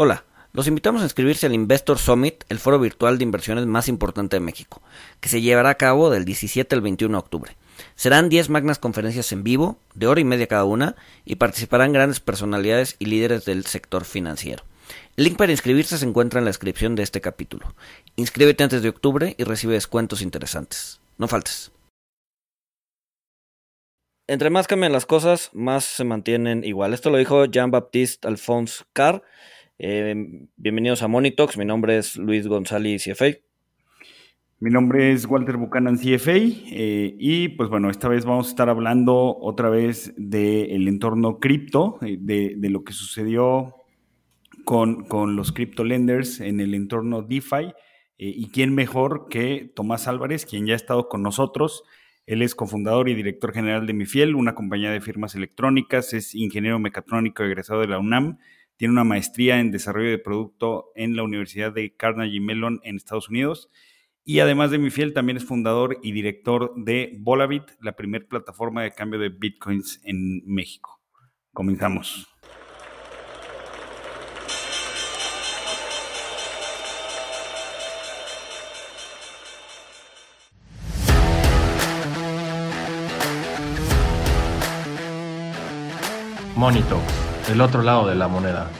Hola, los invitamos a inscribirse al Investor Summit, el foro virtual de inversiones más importante de México, que se llevará a cabo del 17 al 21 de octubre. Serán 10 magnas conferencias en vivo, de hora y media cada una, y participarán grandes personalidades y líderes del sector financiero. El link para inscribirse se encuentra en la descripción de este capítulo. Inscríbete antes de octubre y recibe descuentos interesantes. No faltes. Entre más cambian las cosas, más se mantienen igual. Esto lo dijo Jean-Baptiste Alphonse Carr eh, bienvenidos a Monitox, mi nombre es Luis González, CFA. Mi nombre es Walter Buchanan, CFA, eh, y pues bueno, esta vez vamos a estar hablando otra vez del entorno cripto, eh, de, lo que sucedió con, con los crypto lenders en el entorno DeFi, y quién mejor que Tomás Álvarez, quien ya ha estado con nosotros. Él es cofundador y director general de Mifiel, una compañía de firmas electrónicas, es ingeniero mecatrónico egresado de la UNAM tiene una maestría en desarrollo de producto en la Universidad de Carnegie Mellon en Estados Unidos. Y además de mi fiel, también es fundador y director de Volavit, la primera plataforma de cambio de bitcoins en México. Comenzamos. Monito el otro lado de la moneda.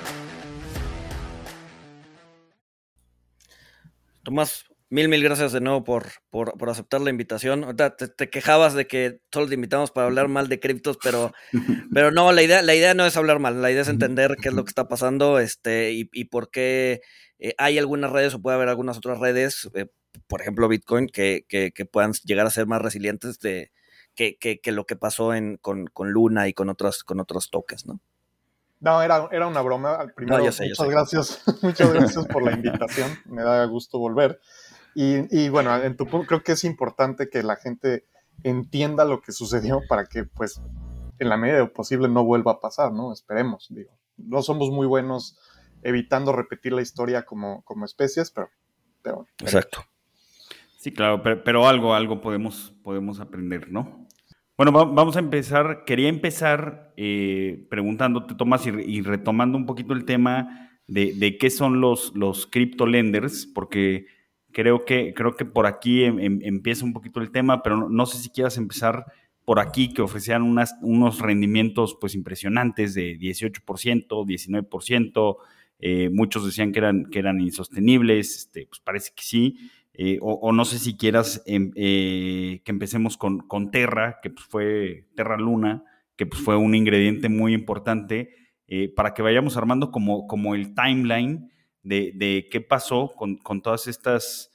Tomás, mil, mil gracias de nuevo por, por, aceptar la invitación. Ahorita te, quejabas de que solo te invitamos para hablar mal de criptos, pero, pero no, la idea, la idea no es hablar mal, la idea es entender qué es lo que está pasando este, y, por qué eh, hay algunas redes o puede haber algunas otras redes, eh, por ejemplo Bitcoin, que, puedan llegar a ser más resilientes de, que, que, lo que pasó en, con, con, Luna y con otros, con otros toques, ¿no? No, era, era una broma. Primero, muchas gracias, muchas gracias por la invitación. Me da gusto volver. Y, bueno, en tu creo que es importante que la gente entienda lo que sucedió para que, pues, en la medida de lo posible no vuelva a pasar, ¿no? Esperemos, digo. No somos muy buenos evitando repetir la historia como, como especies, pero, pero Exacto. Sí, claro, pero, pero, algo, algo podemos, podemos aprender, ¿no? Bueno, vamos a empezar. Quería empezar eh, preguntándote, Tomás, y, retomando un poquito el tema de, qué son los, los crypto lenders, porque creo que, creo que por aquí em, em, empieza un poquito el tema, pero no, sé si quieras empezar por aquí, que ofrecían unas, unos rendimientos pues impresionantes de 18%, 19%, eh, muchos decían que eran, que eran insostenibles, este, pues parece que sí. Eh, o, no sé si quieras em, eh, que empecemos con, con, Terra, que pues, fue Terra Luna, que pues, fue un ingrediente muy importante, eh, para que vayamos armando como, como el timeline de, qué pasó con, todas estas,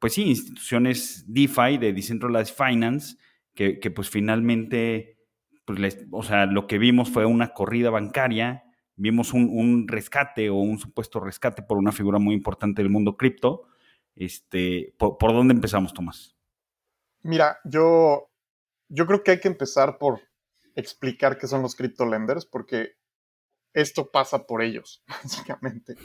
pues sí, instituciones DeFi, de Decentralized Finance, que, que pues finalmente, pues o sea, lo que vimos fue una corrida bancaria, vimos un rescate o un supuesto rescate por una figura muy importante del mundo cripto, este, ¿por, dónde empezamos, Tomás? Mira, yo, yo creo que hay que empezar por explicar qué son los crypto lenders, porque esto pasa por ellos, básicamente.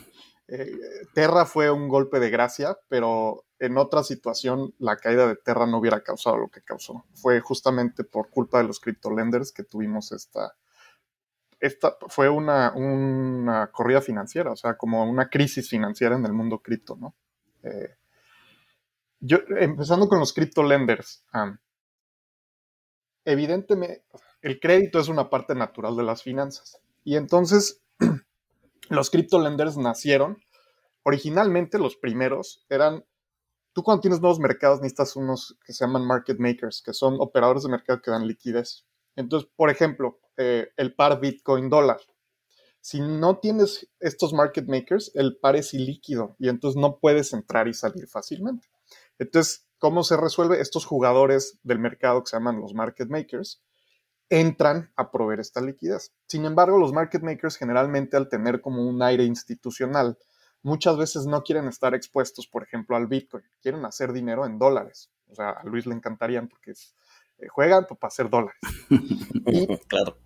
Eh, Terra fue un golpe de gracia, pero en otra situación la caída de Terra no hubiera causado lo que causó. Fue justamente por culpa de los crypto lenders que tuvimos esta, esta fue una, una corrida financiera, o sea, como una crisis financiera en el mundo cripto, ¿no? Eh, empezando con los crypto lenders, evidentemente el crédito es una parte natural de las finanzas. Y entonces los crypto lenders nacieron, originalmente los primeros eran, tú cuando tienes nuevos mercados necesitas unos que se llaman market makers, que son operadores de mercado que dan liquidez. Entonces, por ejemplo, eh, el par Bitcoin dólar. Si no tienes estos market makers, el par es ilíquido y entonces no puedes entrar y salir fácilmente. Entonces, ¿cómo se resuelve? Estos jugadores del mercado que se llaman los market makers entran a proveer esta liquidez. Sin embargo, los market makers generalmente al tener como un aire institucional, muchas veces no quieren estar expuestos, por ejemplo, al Bitcoin, quieren hacer dinero en dólares. O sea, a Luis le encantarían porque eh, juegan para hacer dólares. y, claro.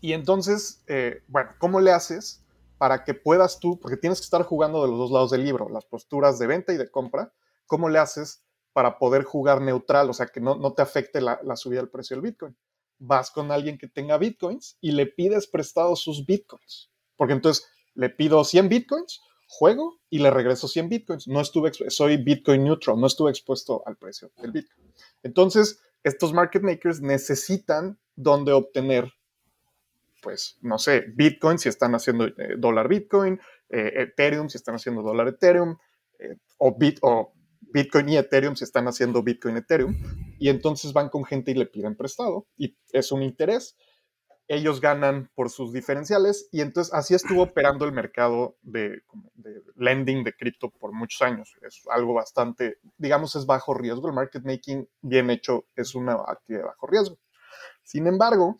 Y entonces, eh, bueno, ¿cómo le haces para que puedas tú, porque tienes que estar jugando de los dos lados del libro, las posturas de venta y de compra, ¿cómo le haces para poder jugar neutral, o sea, que no, no te afecte la, subida del precio del Bitcoin? Vas con alguien que tenga Bitcoins y le pides prestado sus Bitcoins, porque entonces le pido 100 bitcoins, juego y le regreso 100 bitcoins. No estuve, soy bitcoin neutral, no estuve expuesto al precio del bitcoin. Entonces, estos market makers necesitan donde obtener, pues, no sé, bitcoin si están haciendo eh, dólar bitcoin, eh, Ethereum si están haciendo dólar Ethereum, eh, o, bit, o Bitcoin y Ethereum si están haciendo Bitcoin Ethereum. Y entonces van con gente y le piden prestado. Y es un interés ellos ganan por sus diferenciales y entonces así estuvo operando el mercado de, lending de cripto por muchos años. Es algo bastante, digamos, es bajo riesgo. El market making bien hecho es una actividad de bajo riesgo. Sin embargo,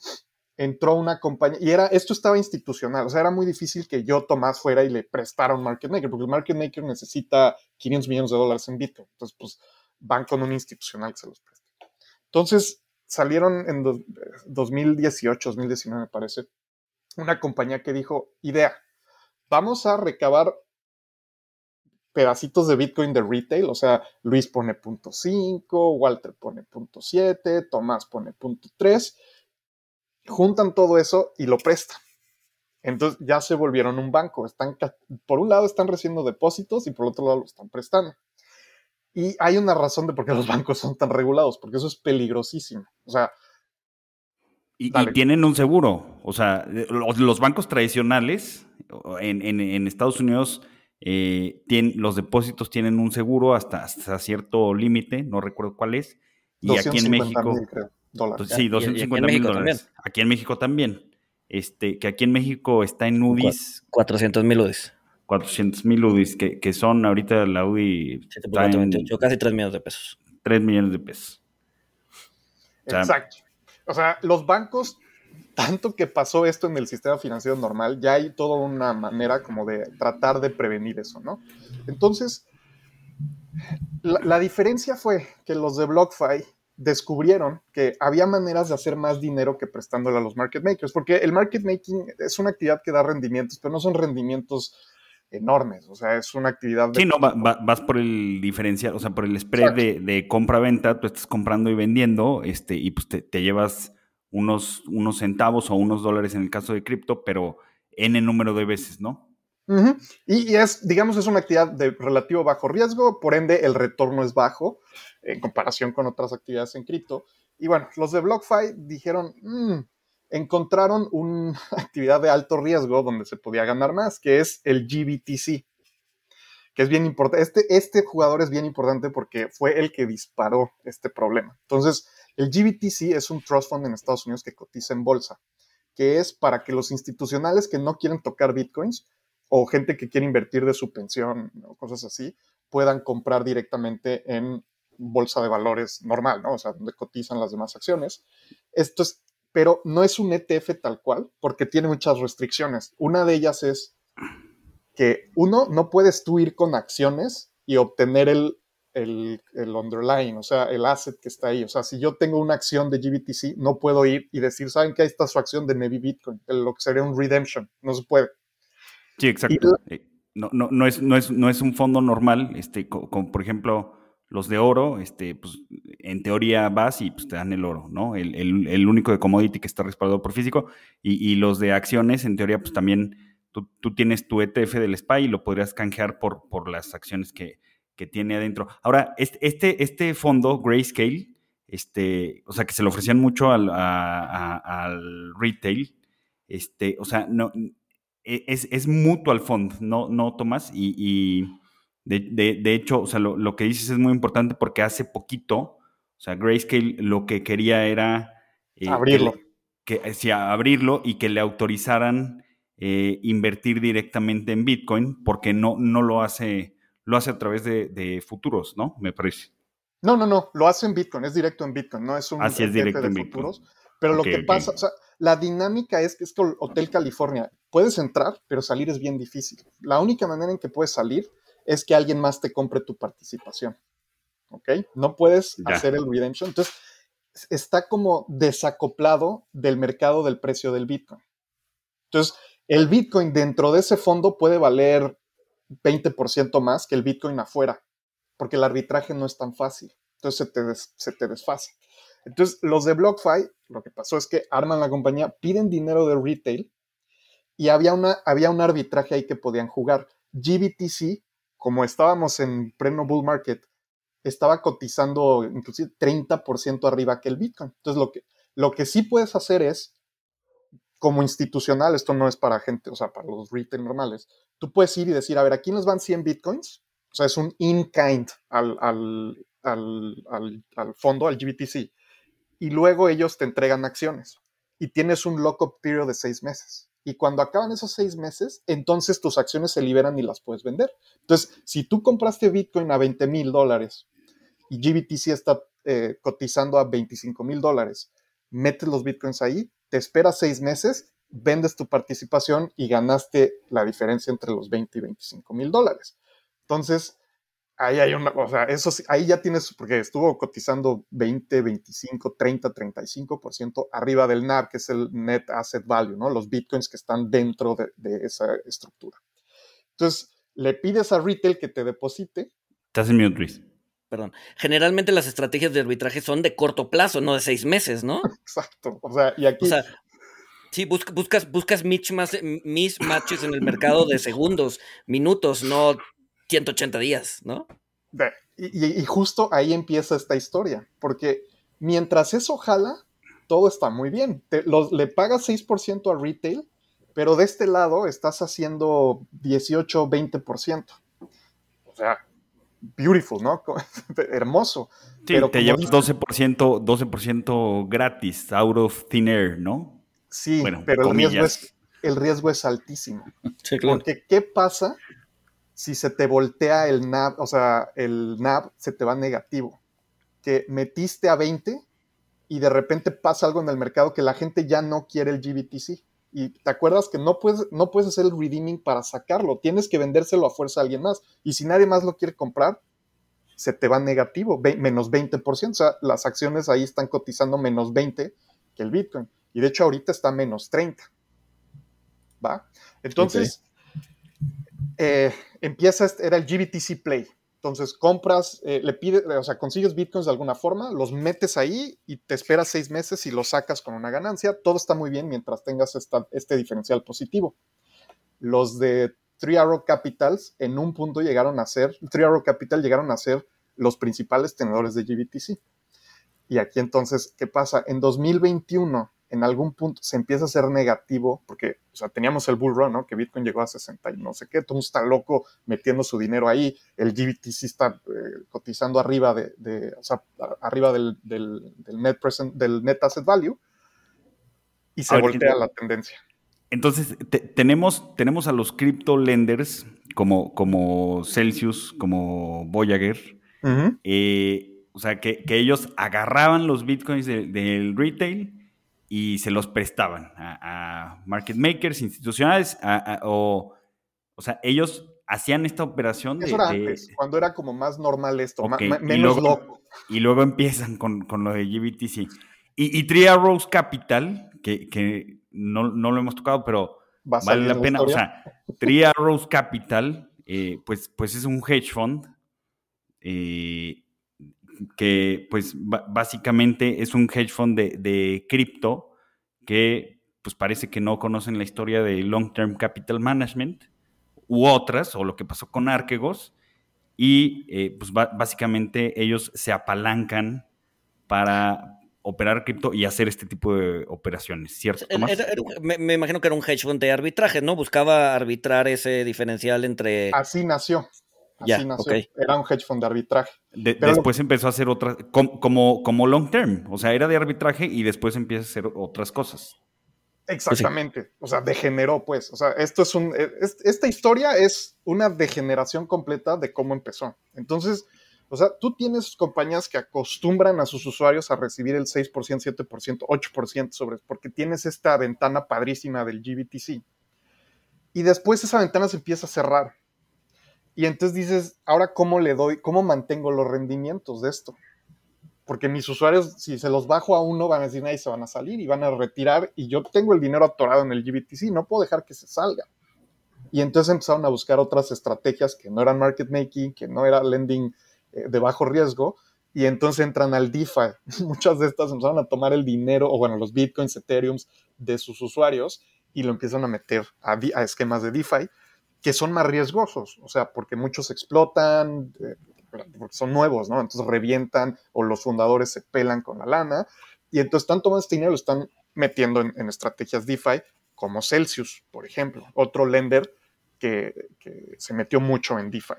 entró una compañía y era esto estaba institucional, o sea, era muy difícil que yo Tomás fuera y le prestara un market maker, porque el market maker necesita 500 millones de dólares en Bitcoin. Entonces, pues van con un institucional que se los presta. Entonces, salieron en 2018, 2019 me parece, una compañía que dijo, idea, vamos a recabar pedacitos de Bitcoin de retail, o sea, Luis pone punto 5, Walter pone punto 7, Tomás pone punto 3, juntan todo eso y lo prestan. Entonces ya se volvieron un banco. Están, por un lado están recibiendo depósitos y por otro lado lo están prestando. Y hay una razón de por qué los bancos son tan regulados, porque eso es peligrosísimo. O sea. Y, tienen un seguro. O sea, los, bancos tradicionales en, Estados Unidos, eh, tienen, los depósitos tienen un seguro hasta, hasta cierto límite, no recuerdo cuál es. Y aquí en México. Dólares. Sí, 250 mil dólares. Aquí en México también. Este, que aquí en México está en UDIs. 400 mil UDIs. 400 mil UDIs, que, que, son ahorita la UDI. casi 3 millones de pesos. 3 millones de pesos. Exacto. O sea, los bancos, tanto que pasó esto en el sistema financiero normal, ya hay toda una manera como de tratar de prevenir eso, ¿no? Entonces, la, la diferencia fue que los de BlockFi descubrieron que había maneras de hacer más dinero que prestándole a los market makers, porque el market making es una actividad que da rendimientos, pero no son rendimientos enormes. O sea, es una actividad. De sí, no, vas por el diferencial, o sea, por el spread de, compra-venta, tú estás comprando y vendiendo, este, y pues te, llevas unos, unos centavos o unos dólares en el caso de cripto, pero N número de veces, ¿no? Y, es, digamos, es una actividad de relativo bajo riesgo, por ende el retorno es bajo en comparación con otras actividades en cripto. Y bueno, los de BlockFi dijeron, mm, encontraron una actividad de alto riesgo donde se podía ganar más, que es el GBTC, que es bien importante. Este, este jugador es bien importante porque fue el que disparó este problema. Entonces, el GBTC es un trust fund en Estados Unidos que cotiza en bolsa, que es para que los institucionales que no quieren tocar bitcoins o gente que quiere invertir de su pensión o cosas así, puedan comprar directamente en bolsa de valores normal, ¿no? O sea, donde cotizan las demás acciones. Esto es pero no es un ETF tal cual, porque tiene muchas restricciones. Una de ellas es que uno, no puedes tú ir con acciones y obtener el, el, underlying, o sea, el asset que está ahí. O sea, si yo tengo una acción de GBTC, no puedo ir y decir, ¿saben que ahí está su acción de Navy Bitcoin? Lo que sería un redemption. No se puede. Sí, exacto. Eh, no, no, no, es, no, es, no es un fondo normal, este, como por ejemplo los de oro, este, pues en teoría vas y pues, te dan el oro, ¿no? El, único de commodity que está respaldado por físico. Y, los de acciones, en teoría, pues también tú, tienes tu ETF del SPY y lo podrías canjear por, por las acciones que, tiene adentro. Ahora, este, este, este fondo, Grayscale, este, o sea, que se lo ofrecían mucho al, al retail, este, o sea, no, es, es mutuo al fondo, ¿no, no Tomás? y de, hecho, o sea, lo, que dices es muy importante porque hace poquito, o sea, Grayscale lo que quería era... Eh, abrirlo. Que, abrirlo y que le autorizaran eh, invertir directamente en Bitcoin porque no, no lo hace, lo hace a través de, futuros, ¿no? Me parece. No, no, no, lo hace en Bitcoin, es directo en Bitcoin, no es un Así es directo en futuros. Pero lo que pasa, o sea, la dinámica es que es que Hotel California, puedes entrar, pero salir es bien difícil. La única manera en que puedes salir es que alguien más te compre tu participación. ¿Ok? No puedes hacer el redemption. Entonces, está como desacoplado del mercado del precio del Bitcoin. Entonces, el Bitcoin dentro de ese fondo puede valer 20% más que el Bitcoin afuera, porque el arbitraje no es tan fácil. Entonces, se te, se te desfasa. Entonces, los de BlockFi, lo que pasó es que arman la compañía, piden dinero de retail y había, una, había un arbitraje ahí que podían jugar. GBTC, como estábamos en pleno bull market, estaba cotizando inclusive 30% arriba que el Bitcoin. Entonces, lo que, lo que sí puedes hacer es, como institucional, esto no es para gente, o sea, para los retail normales, tú puedes ir y decir, a ver, aquí nos van 100 Bitcoins, o sea, es un in-kind al, al, al, al, fondo, al GBTC, y luego ellos te entregan acciones y tienes un lock-up period de seis meses. Y cuando acaban esos seis meses, entonces tus acciones se liberan y las puedes vender. Entonces, si tú compraste Bitcoin a 20 mil dólares y GBTC está eh, cotizando a 25 mil dólares, metes los Bitcoins ahí, te esperas seis meses, vendes tu participación y ganaste la diferencia entre los 20 y 25 mil dólares. Entonces, ahí hay una, o sea, eso ahí ya tienes, porque estuvo cotizando 20, 25, 30, 35% arriba del NAV, que es el Net Asset Value, ¿no? Los bitcoins que están dentro de, esa estructura. Entonces, le pides a retail que te deposite. Estás en mute, Luis. Perdón. Generalmente las estrategias de arbitraje son de corto plazo, no de seis meses, ¿no? Exacto. O sea, y aquí. O sea, sí, buscas, buscas mismatches en el mercado de segundos, minutos, no 180 días, ¿no? Y, justo ahí empieza esta historia, porque mientras eso jala, todo está muy bien. le pagas 6% a retail, pero de este lado estás haciendo 18, 20%. O sea, beautiful, ¿no? Hermoso. Sí, te llevas 12%, 12% gratis, out of thin air, ¿no? Sí, pero el riesgo, es, el riesgo, es, altísimo. Sí, claro. Porque, ¿qué pasa si se te voltea el NAV, o sea, el NAV se te va negativo, que metiste a 20 y de repente pasa algo en el mercado que la gente ya no quiere el GBTC. Y te acuerdas que no puedes, no puedes hacer el redeeming para sacarlo, tienes que vendérselo a fuerza a alguien más. Y si nadie más lo quiere comprar, se te va negativo, menos 20%. O sea, las acciones ahí están cotizando menos 20 que el Bitcoin. Y de hecho ahorita está menos 30. ¿Va? Entonces, eh, empieza, este, era el GBTC Play. Entonces compras, eh, le pides, o sea, consigues bitcoins de alguna forma, los metes ahí y te esperas seis meses y los sacas con una ganancia. Todo está muy bien mientras tengas este diferencial positivo. Los de Three Arrow Capitals en un punto llegaron a ser, Three Arrow Capital llegaron a ser los principales tenedores de GBTC. Y aquí entonces, ¿qué pasa? En 2021 en algún punto se empieza a ser negativo, porque o sea, teníamos el bull run, ¿no? Que Bitcoin llegó a 60 y no sé qué, todo está loco metiendo su dinero ahí, el GBTC está eh, cotizando arriba de, o sea, arriba del, del, net present, del net asset value, y se voltea la tendencia. Entonces, tenemos, tenemos a los crypto lenders como, como Celsius, como Voyager, eh, o sea, que, ellos agarraban los bitcoins del retail y se los prestaban a, market makers institucionales o, o sea, ellos hacían esta operación de, antes, cuando era como más normal esto, menos y luego, loco. Y luego empiezan con, lo de GBTC. Y, y Tria Rose Capital, que, no, lo hemos tocado, pero vale la pena. o sea, Tria Rose Capital, eh, pues, pues es un hedge fund eh, que pues básicamente es un hedge fund de, cripto que pues parece que no conocen la historia de Long Term Capital Management u otras, o lo que pasó con Archegos, y eh, pues básicamente ellos se apalancan para operar cripto y hacer este tipo de operaciones, ¿cierto? me, me, imagino que era un hedge fund de arbitraje, ¿no? Buscaba arbitrar ese diferencial entre... Así nació. Así nació. Era un hedge fund de arbitraje. después empezó a hacer otras, como, como, long term, o sea, era de arbitraje y después empieza a hacer otras cosas. Exactamente, o sea, degeneró pues, o sea, esto es un, esta historia es una degeneración completa de cómo empezó. Entonces, o sea, tú tienes compañías que acostumbran a sus usuarios a recibir el 6%, 7%, 8% sobre, porque tienes esta ventana padrísima del GBTC. Y después esa ventana se empieza a cerrar y entonces dices, ahora cómo le doy, cómo mantengo los rendimientos de esto. Porque mis usuarios, si se los bajo a uno, van a decir, ahí se van a salir y van a retirar y yo tengo el dinero atorado en el GBTC, no puedo dejar que se salga. Y entonces empezaron a buscar otras estrategias que no eran market making, que no era lending eh, de bajo riesgo, y entonces entran al DeFi. Muchas de estas empezaron a tomar el dinero, o bueno, los bitcoins, ethereums de sus usuarios, y lo empiezan a meter a esquemas de DeFi que son más riesgosos, o sea, porque muchos explotan, eh, porque son nuevos, ¿no? Entonces revientan o los fundadores se pelan con la lana y entonces están tomando este dinero lo están metiendo en, estrategias DeFi como Celsius, por ejemplo, otro lender que, se metió mucho en DeFi.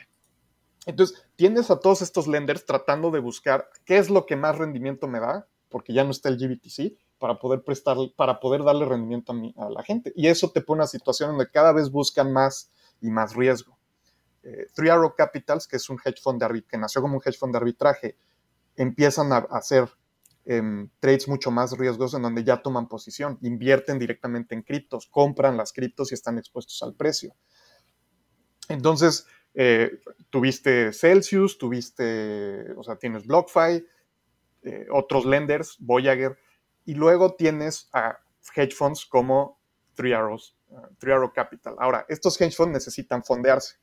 Entonces, tienes a todos estos lenders tratando de buscar qué es lo que más rendimiento me da, porque ya no está el GBTC, para poder prestar, para poder darle rendimiento a, a la gente. Y eso te pone una situación donde cada vez buscan más y más riesgo. Eh, Three Arrow Capitals, que es un hedge fund de que nació como un hedge fund de arbitraje, empiezan a, hacer em, trades mucho más riesgosos en donde ya toman posición, invierten directamente en criptos, compran las criptos y están expuestos al precio. Entonces, eh, tuviste Celsius, tuviste, o sea, tienes BlockFi, eh, otros lenders, Voyager, y luego tienes a hedge funds como Three Arrows, Three Arrow Capital. Ahora, estos hedge funds necesitan fondearse.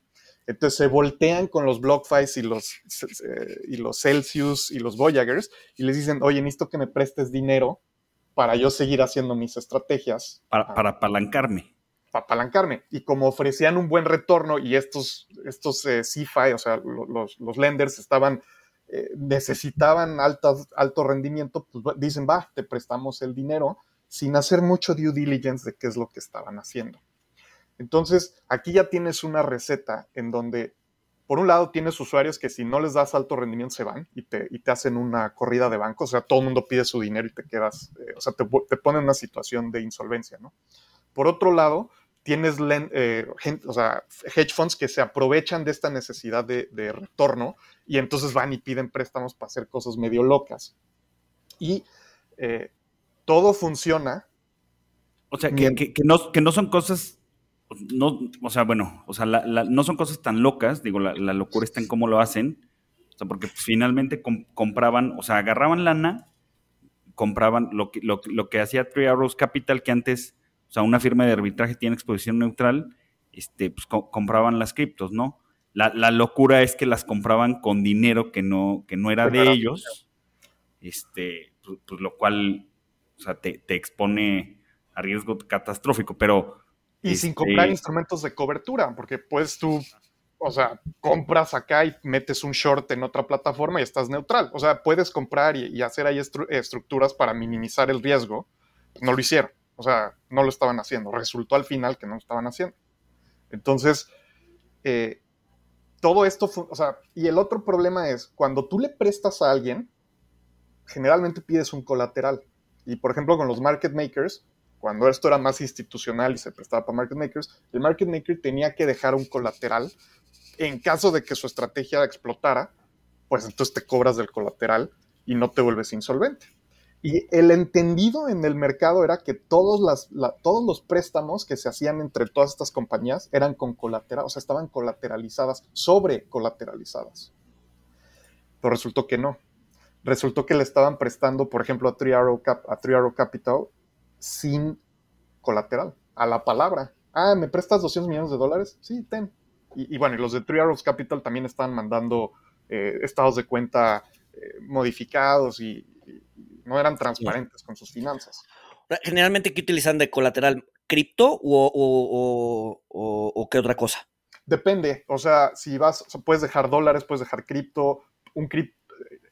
Entonces se voltean con los BlockFi y los, eh, y los Celsius y los Voyagers y les dicen, oye, necesito que me prestes dinero para yo seguir haciendo mis estrategias. Para, para apalancarme. Para apalancarme. Y como ofrecían un buen retorno y estos, estos eh, CFI, o sea, los, los lenders estaban, eh, necesitaban alto rendimiento, pues dicen, va, te prestamos el dinero sin hacer mucho due diligence de qué es lo que estaban haciendo. Entonces, aquí ya tienes una receta en donde, por un lado, tienes usuarios que si no les das alto rendimiento se van y te, hacen una corrida de banco, o sea, todo el mundo pide su dinero y te quedas, eh, o sea, te, te pone en una situación de insolvencia, ¿no? Por otro lado, tienes eh, hedge funds que se aprovechan de esta necesidad de, retorno y entonces van y piden préstamos para hacer cosas medio locas. Y eh, todo funciona. O sea, que, no, que no son cosas no, o sea, bueno, o sea, no son cosas tan locas, digo, la, locura está en cómo lo hacen, o sea, porque finalmente compraban, o sea, agarraban lana, compraban lo que, lo, que hacía Three Arrows Capital, que antes, o sea, una firma de arbitraje tiene exposición neutral, este, pues compraban las criptos, ¿no? La, locura es que las compraban con dinero que no, que no era de ellos, este, pues, pues, lo cual o sea, te, expone a riesgo catastrófico, pero... Y sin comprar este instrumentos de cobertura, porque pues tú, o sea, compras acá y metes un short en otra plataforma y estás neutral. O sea, puedes comprar y, hacer ahí estructuras para minimizar el riesgo. No lo hicieron. O sea, no lo estaban haciendo. Resultó al final que no lo estaban haciendo. Entonces, eh, todo esto, o sea, y el otro problema es, cuando tú le prestas a alguien, generalmente pides un colateral. Y por ejemplo, con los market makers, cuando esto era más institucional y se prestaba para market makers, el market maker tenía que dejar un colateral en caso de que su estrategia explotara, pues entonces te cobras del colateral y no te vuelves insolvente. Y el entendido en el mercado era que todos, las, todos los préstamos que se hacían entre todas estas compañías eran con colateral, o sea, estaban colateralizadas, sobre colateralizadas. Pero resultó que no resultó que le estaban prestando, por ejemplo, a Three Arrow, Capital sin colateral, a la palabra. Ah, ¿me prestas 200 millones de dólares? Sí, ten. Y, bueno, y los de Three Arrows Capital también están mandando eh, estados de cuenta eh, modificados y, no eran transparentes con sus finanzas. Generalmente, ¿qué utilizan de colateral? ¿Cripto o, o, qué otra cosa? Depende, o sea, si vas, puedes dejar dólares, puedes dejar cripto, un cripto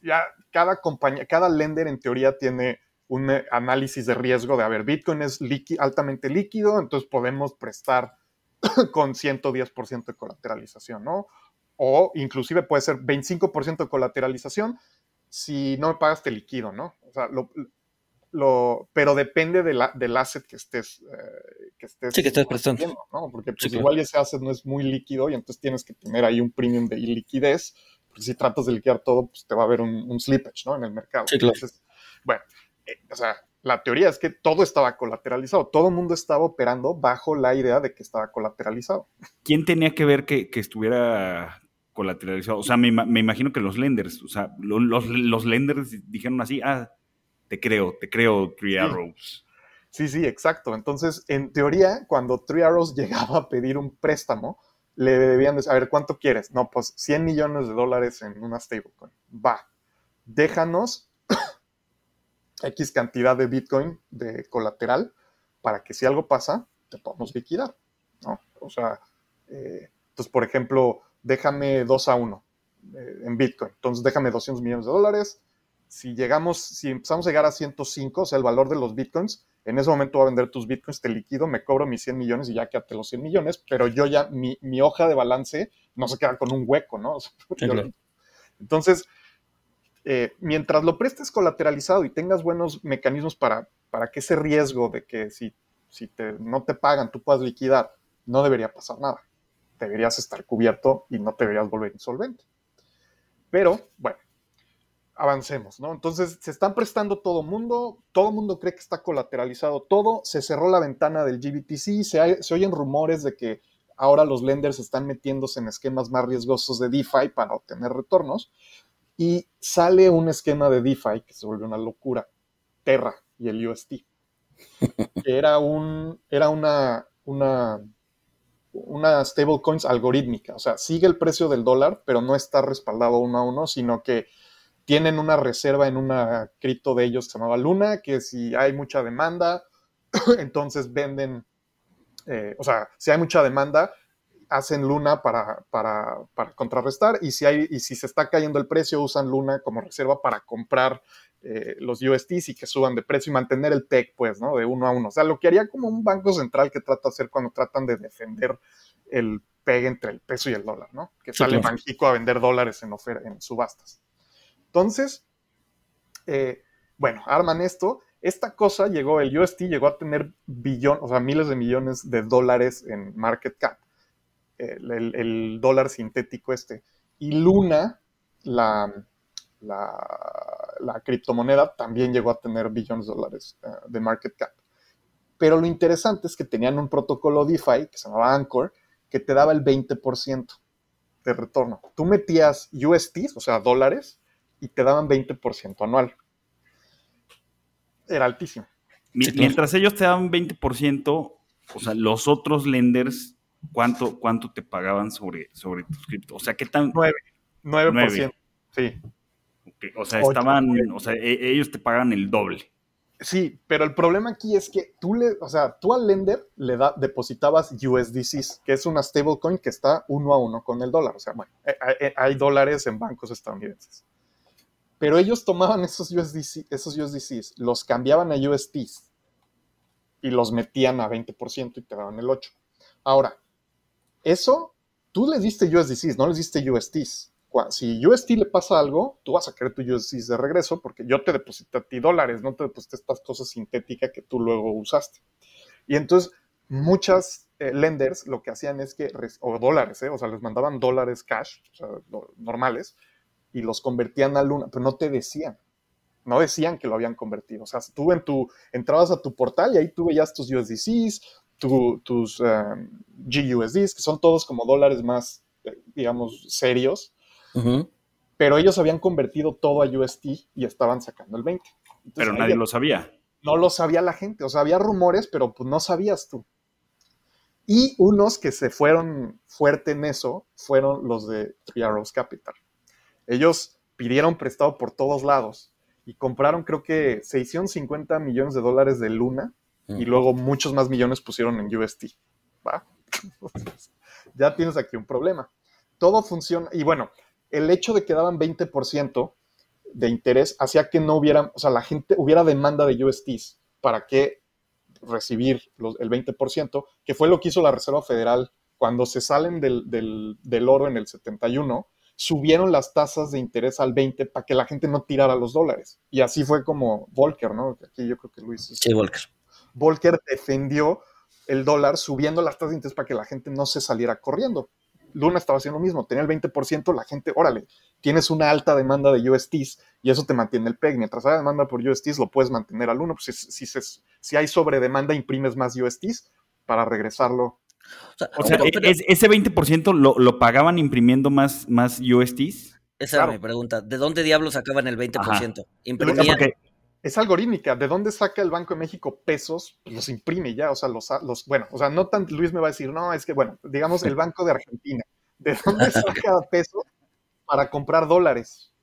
ya cada compañía, cada lender en teoría tiene un eh, análisis de riesgo de, a ver, Bitcoin es altamente líquido, entonces podemos prestar con 110% de colateralización, ¿no? O inclusive puede ser 25% de colateralización si no me pagas te liquido, ¿no? O sea, lo, pero depende de la, del asset que estés, eh, que estés, sí, que estés prestando, ¿no? Porque pues, igual ese asset no es muy líquido y entonces tienes que tener ahí un premium de iliquidez si tratas de liquidar todo, pues te va a haber un, slippage, ¿no? En el mercado. Entonces, bueno, eh, o sea, la teoría es que todo estaba colateralizado, todo el mundo estaba operando bajo la idea de que estaba colateralizado. ¿Quién tenía que ver que, estuviera colateralizado? O sea, me, imagino que los lenders, o sea, los, los, lenders dijeron así, ah, te creo, te creo, Three Arrows. Sí, sí, exacto. Entonces, en teoría, cuando Three Arrows llegaba a pedir un préstamo, le debían decir, a ver, ¿cuánto quieres? No, pues 100 millones de dólares en una stablecoin. Va, déjanos X cantidad de Bitcoin de colateral para que si algo pasa, te podemos liquidar, ¿no? O sea, eh, entonces, por ejemplo, déjame 2 a 1 eh, en Bitcoin. Entonces, déjame 200 millones de dólares. Si llegamos, si empezamos a llegar a 105, o sea, el valor de los Bitcoins, en ese momento voy a vender tus Bitcoins, te liquido, me cobro mis 100 millones y ya quédate los 100 millones, pero yo ya, mi, mi hoja de balance no se queda con un hueco, ¿no? O sea, Sí, yo- claro. entonces, eh, mientras lo prestes colateralizado y tengas buenos mecanismos para, para que ese riesgo de que si, si te- no te pagan tú puedas liquidar, no debería pasar nada. Deberías estar cubierto y no te deberías volver insolvente. Pero, bueno, avancemos, ¿no? Entonces, se están prestando todo mundo, todo mundo cree que está colateralizado todo, se cerró la ventana del GBTC, se, hay- se oyen rumores de que ahora los lenders están metiéndose en esquemas más riesgosos de DeFi para obtener retornos, y sale un esquema de DeFi que se volvió una locura, Terra y el UST, que era, un, era una, una, una stablecoins algorítmica, o sea, sigue el precio del dólar, pero no está respaldado uno a uno, sino que tienen una reserva en una cripto de ellos que se llamaba Luna, que si hay mucha demanda, entonces venden, eh, o sea, si hay mucha demanda, hacen Luna para, para, para contrarrestar y si, hay, y si se está cayendo el precio, usan Luna como reserva para comprar eh, los USDs y que suban de precio y mantener el PEC, pues, ¿no? De uno a uno. O sea, lo que haría como un banco central que trata de hacer cuando tratan de defender el PEG entre el peso y el dólar, ¿no? Que Sí, sale claro. A vender dólares en, en subastas. Entonces, eh, bueno, arman esto. Esta cosa llegó, el UST llegó a tener billón, o sea, miles de millones de dólares en market cap. El, dólar sintético este. Y Luna, la, criptomoneda, también llegó a tener billones de dólares eh, de market cap. Pero lo interesante es que tenían un protocolo DeFi que se llamaba Anchor, que te daba el 20% de retorno. Tú metías USDs, o sea, dólares, y te daban 20% anual. Era altísimo. Mientras ellos te daban 20%, o sea, los otros lenders, ¿cuánto, cuánto te pagaban sobre, sobre tus cripto? O sea, ¿qué tan...? 9%. 9%. Nueve. Sí. Ok, O sea, estaban, o sea, e- ellos te pagan el doble. Sí, pero el problema aquí es que tú le, o sea, tú al lender le da, depositabas USDCs, que es una stablecoin que está uno a uno con el dólar. O sea, bueno, eh, eh, hay dólares en bancos estadounidenses. Pero ellos tomaban esos, USDC, esos USDCs, los cambiaban a USDs y los metían a 20% y te daban el 8%. Ahora, eso, tú les diste USDCs, no les diste USDs. Si USD le pasa algo, tú vas a querer tu USDs de regreso porque yo te deposité a ti dólares, no te deposité estas cosas sintéticas que tú luego usaste. Y entonces, muchas eh, lenders lo que hacían es que, o dólares, eh, o sea, les mandaban dólares cash, o normales, y los convertían a Luna, pero no te decían. No decían que lo habían convertido. O sea, tú en tu, entrabas a tu portal y ahí tú veías tus USDCs, tu- tus um, GUSDs, que son todos como dólares más, eh, digamos, serios, Ujú. pero ellos habían convertido todo a USD y estaban sacando el 20. Entonces, Pero nadie ya- lo sabía. no lo sabía la gente. O sea, había rumores, pero pues no sabías tú. Y unos que se fueron fuerte en eso fueron los de Three Arrows Capital. Ellos pidieron prestado por todos lados y compraron, creo que se hicieron 50 millones de dólares de Luna y luego muchos más millones pusieron en USD. ¿va? Entonces, ya tienes aquí un problema. Todo funciona. Y bueno, el hecho de que daban 20% de interés hacía que no hubiera, o sea, la gente hubiera demanda de USDs para que recibir los- el 20%, que fue lo que hizo la Reserva Federal cuando se salen del, del- del oro en el 71, subieron las tasas de interés al 20 para que la gente no tirara los dólares. Y así fue como Volcker, ¿no? Aquí yo creo que Luis es- Sí, Volker. Volcker defendió el dólar subiendo las tasas de interés para que la gente no se saliera corriendo. Luna estaba haciendo lo mismo, tenía el 20%, la gente, órale, tienes una alta demanda de USDs y eso te mantiene el PEG. Mientras haya demanda por USDs, lo puedes mantener al 1. Pues si, si, si hay sobredemanda, imprimes más USDs para regresarlo. O sea, O sea, pero- e- es- ese 20% lo, lo pagaban imprimiendo más, más USDs. esa era claro. mi pregunta. ¿De dónde diablos sacaban el 20%? O sea, Imprimían. porque Es algorítmica. ¿De dónde saca el Banco de México pesos? Pues los imprime ya. O sea, los, los bueno, o sea, no tan Luis me va a decir, no, es que, bueno, digamos el Banco de Argentina. ¿De dónde saca pesos para comprar dólares?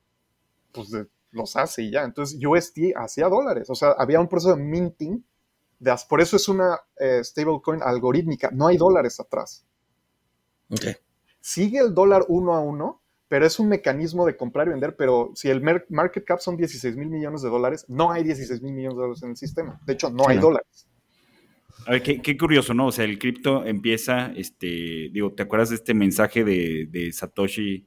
Pues de- los hace y ya. Entonces USD hacía dólares. O sea, había un proceso de minting por eso es una eh, stablecoin algorítmica, no hay dólares atrás. Sigue el dólar uno a uno, pero es un mecanismo de comprar y vender, pero si el market cap son 16 mil millones de dólares, no hay 16 mil millones de dólares en el sistema. De hecho, no hay dólares. A ver, qué, curioso, ¿no? O sea, el cripto empieza, este, digo, ¿te acuerdas de este mensaje de, Satoshi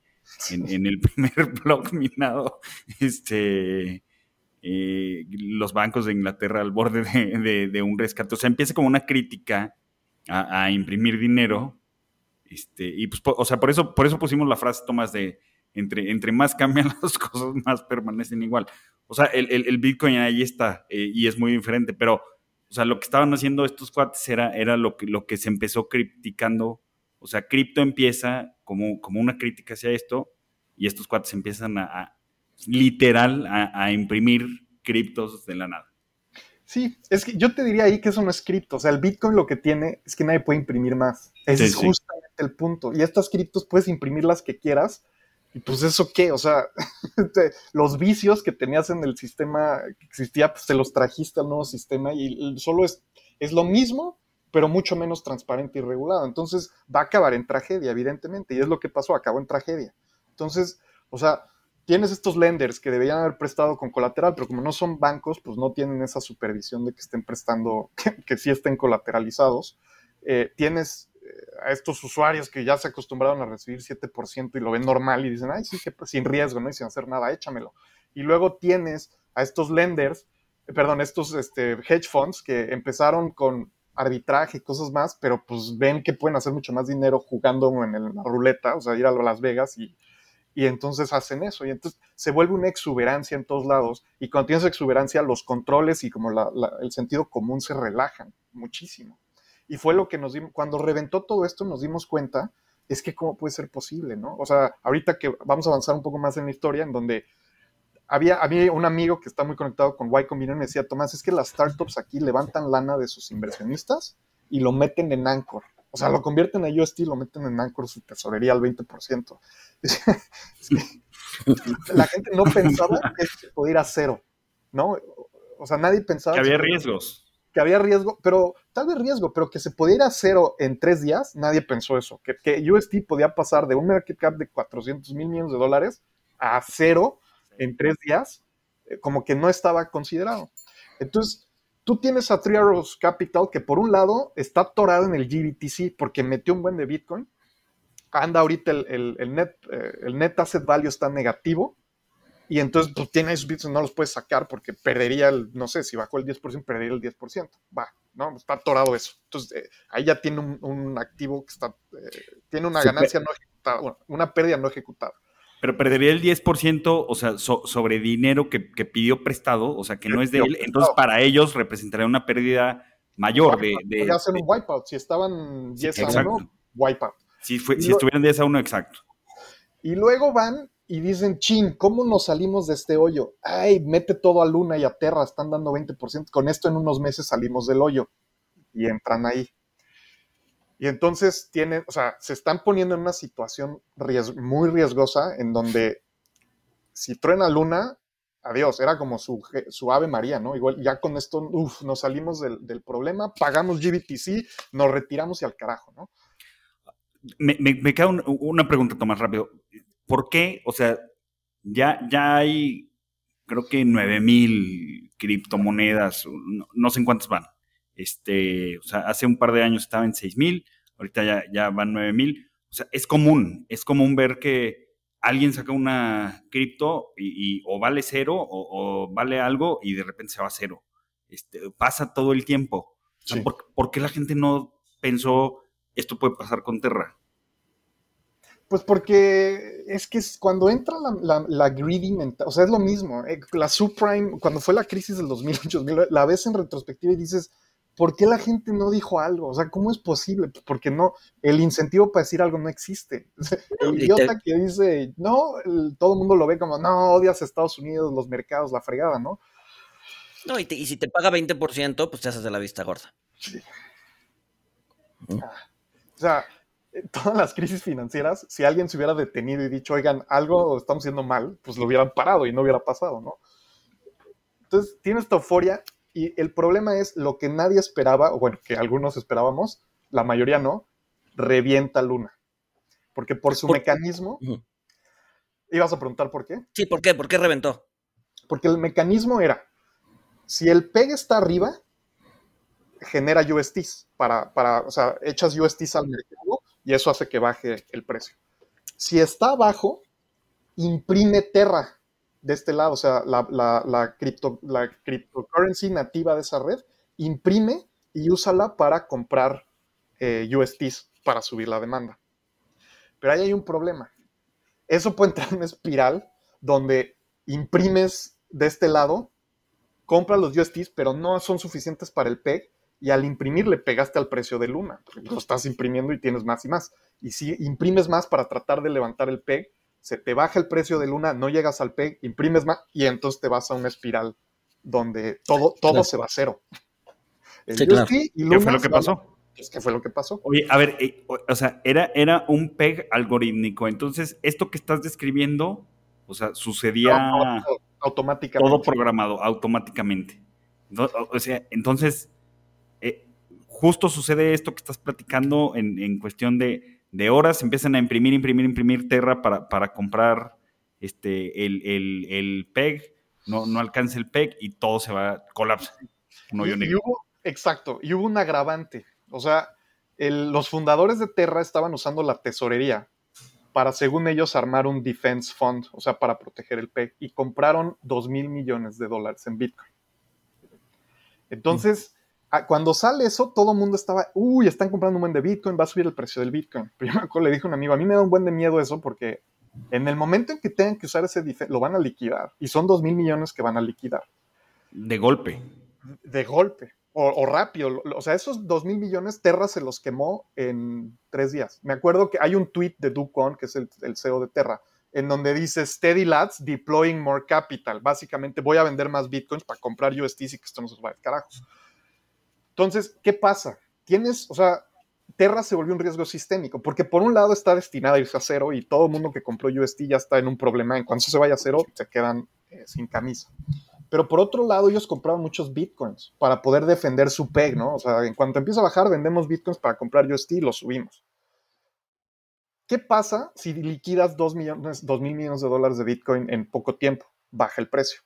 en, el primer blog minado? Este, eh, los bancos de Inglaterra al borde de, un rescate. O sea, empieza como una crítica a, imprimir dinero. Este, y pues, o sea, por eso, por eso pusimos la frase, Tomás, de entre, entre más cambian las cosas, más permanecen igual. O sea, el, Bitcoin ahí está eh, y es muy diferente, pero o sea, lo que estaban haciendo estos cuates era, era lo, que, lo que se empezó criticando. O sea, cripto empieza como, como una crítica hacia esto y estos cuates empiezan a, literal a, imprimir criptos de la nada. Sí, es que yo te diría ahí que eso no es cripto. O sea, el Bitcoin lo que tiene es que nadie puede imprimir más. Ese es justamente el punto. Y estas criptos puedes imprimir las que quieras y pues eso qué, o sea, los vicios que tenías en el sistema que existía, pues te los trajiste al nuevo sistema y solo es, es lo mismo, pero mucho menos transparente y regulado. Entonces va a acabar en tragedia, evidentemente, y es lo que pasó, acabó en tragedia. Entonces, o sea, tienes estos lenders que deberían haber prestado con colateral, pero como no son bancos, pues no tienen esa supervisión de que estén prestando, que, sí estén colateralizados. Eh, tienes a estos usuarios que ya se acostumbraron a recibir 7% y lo ven normal y dicen, ay, sí, que pues, sin riesgo, ¿no? Y sin hacer nada, échamelo. Y luego tienes a estos lenders, eh, perdón, estos este, hedge funds que empezaron con arbitraje y cosas más, pero pues ven que pueden hacer mucho más dinero jugando en la ruleta, o sea, ir a Las Vegas y, y entonces hacen eso. Y entonces se vuelve una exuberancia en todos lados. Y cuando tienes exuberancia, los controles y como el sentido común se relajan muchísimo. Y fue lo que nos dimos, cuando reventó todo esto nos dimos cuenta, es que cómo puede ser posible, ¿no? O sea, ahorita que vamos a avanzar un poco más en la historia, en donde había, había un amigo que está muy conectado con Y Combinator me decía, Tomás, es que las startups aquí levantan lana de sus inversionistas y lo meten en Anchor. O sea, lo convierten a UST y lo meten en Anchor su tesorería al 20%. la gente no pensaba que podía ir a cero, ¿no? O sea, nadie pensaba... Que había riesgos que había riesgo, pero tal vez riesgo, pero que se pudiera a cero en tres días, nadie pensó eso. Que, que UST podía pasar de un market cap de 400 mil millones de dólares a cero en tres días, eh, como que no estaba considerado. Entonces, tú tienes a Three Arrows Capital que por un lado está atorado en el GBTC porque metió un buen de Bitcoin. Anda ahorita el, el, net, eh, el net asset value está negativo y entonces pues tiene esos bits no los puedes sacar porque perdería el, no sé, si bajó el 10%, perdería el 10%. Va, ¿no? Está atorado eso. Entonces eh, ahí ya tiene un, activo que está, eh, tiene una ganancia no ejecutada, bueno, una pérdida no ejecutada. Pero perdería el 10%, o sea, sobre dinero que, pidió prestado, o sea, que no es de él. Entonces, para ellos representaría una pérdida mayor de, de, Podría hacer un wipeout. Si estaban 10 a 1, wipeout. Si, fue, si estuvieran 10 a 1, exacto. Y luego van y dicen, chin, ¿cómo nos salimos de este hoyo? Ay, mete todo a Luna y a Terra, están dando 20%. Con esto en unos meses salimos del hoyo y entran ahí. Y entonces tienen, o sea, se están poniendo en una situación muy riesgosa en donde si truena Luna, adiós, era como su, su ave María, ¿no? Igual ya con esto, uff, nos salimos del, del, problema, pagamos GBTC, nos retiramos y al carajo, ¿no? Me, me, queda una pregunta, Tomás, rápido. ¿Por qué? O sea, ya, ya hay, creo que 9000 criptomonedas, no, sé en cuántas van. Este, o sea, hace un par de años estaba en 6000, ahorita ya, ya van 9000. O sea, es común, es común ver que alguien saca una cripto y, o vale cero o, vale algo y de repente se va a cero. Este, pasa todo el tiempo. ¿por, qué la gente no pensó esto puede pasar con Terra? Pues porque es que cuando entra la, la, greedy mental, o sea, es lo mismo. Eh, la subprime, cuando fue la crisis del 2008, la ves en retrospectiva y dices, ¿por qué la gente no dijo algo? O sea, ¿cómo es posible? Porque no, el incentivo para decir algo no existe. El idiota que dice, no, todo el mundo lo ve como, no, odias a Estados Unidos, los mercados, la fregada, ¿no? No, y, si te paga 20%, pues te haces de la vista gorda. Sí. O sea, todas las crisis financieras, si alguien se hubiera detenido y dicho, oigan, algo estamos haciendo mal, pues lo hubieran parado y no hubiera pasado, ¿no? Entonces, tiene esta euforia Y el problema es lo que nadie esperaba, o bueno, que algunos esperábamos, la mayoría no, revienta Luna. Porque por su Por- mecanismo, ibas a preguntar por qué. Sí, ¿por qué? ¿Por qué reventó? Porque el mecanismo era, si el PEG está arriba, genera USTs, para, para, o sea, echas USTs al mercado y eso hace que baje el precio. Si está abajo, imprime Terra de este lado, o sea, la, cripto, la cryptocurrency nativa de esa red, imprime y úsala para comprar eh, USTs para subir la demanda. Pero ahí hay un problema. Eso puede entrar en una espiral donde imprimes de este lado, compras los USTs, pero no son suficientes para el PEG, y al imprimir le pegaste al precio de Luna. Lo estás imprimiendo y tienes más y más. Y si imprimes más para tratar de levantar el PEG, se te baja el precio de Luna, no llegas al PEG, imprimes más, y entonces te vas a una espiral donde todo, todo Claro. se va a cero. El Sí, claro. UST y ¿Qué fue lo que pasó? Pues, ¿Qué fue lo que pasó? Oye, a ver, eh, o, o sea, era, era un PEG algorítmico. Entonces, esto que estás describiendo, o sea, sucedía Auto- automáticamente. todo programado automáticamente. O sea, entonces, eh, justo sucede esto que estás platicando en, en cuestión de, de horas, empiezan a imprimir, imprimir, imprimir Terra para, para comprar este, el, el, el PEG, no, no alcanza el PEG y todo se va, colapsa. Y negro. hubo- exacto, y hubo un agravante. O sea, el- los fundadores de Terra estaban usando la tesorería para, según ellos, armar un defense fund, o sea, para proteger el PEG, y compraron 2 mil millones de dólares en Bitcoin. Entonces, cuando sale eso, todo el mundo estaba, uy, están comprando un buen de Bitcoin, va a subir el precio del Bitcoin. Pero yo me acuerdo, le dije a un amigo, a mí me da un buen de miedo eso porque en el momento en que tengan que usar ese lo van a liquidar, y son 2 mil millones que van a liquidar De golpe. de golpe o, o rápido. O sea, esos 2 mil millones, Terra se los quemó en tres días. Me acuerdo que hay un tweet de Ducon, que es el, el CEO de Terra, en donde dice Steady Lads deploying more capital. Básicamente, voy a vender más bitcoins para comprar USDs y que esto no se vaya al carajo. Entonces, ¿qué pasa? Tienes, o sea, Terra se volvió un riesgo sistémico, porque por un lado está destinada a irse a cero y todo el mundo que compró USD ya está en un problema. En cuanto se vaya a cero, se quedan eh, sin camisa. Pero por otro lado, ellos compraron muchos bitcoins para poder defender su PEG, ¿no? O sea, en cuanto empieza a bajar, vendemos bitcoins para comprar USD y los subimos. ¿Qué pasa si liquidas 2 millones, 2 mil millones de dólares de bitcoin en poco tiempo? Baja el precio.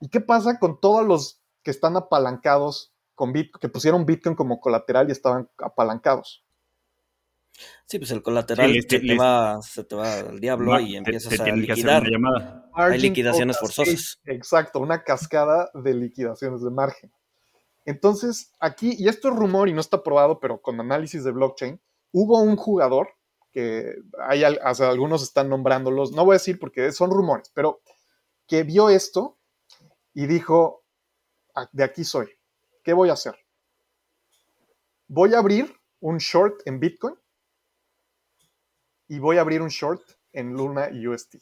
¿Y qué pasa con todos los que están apalancados con Bitcoin, que pusieron Bitcoin como colateral y estaban apalancados? Sí, pues el colateral Sí, este- se, te va, se te va al diablo Va, y empiezas te a tienen que hacer liquidar. una llamada. Hay liquidaciones forzosas. Exacto, una cascada de liquidaciones de margen. Entonces, aquí, y esto es rumor y no está probado, pero con análisis de blockchain, hubo un jugador que hay, al- o sea, algunos están nombrándolos, no voy a decir porque son rumores, pero que vio esto y dijo, "Ah, de aquí soy, ¿qué voy a hacer? Voy a abrir un short en Bitcoin y voy a abrir un short en Luna y UST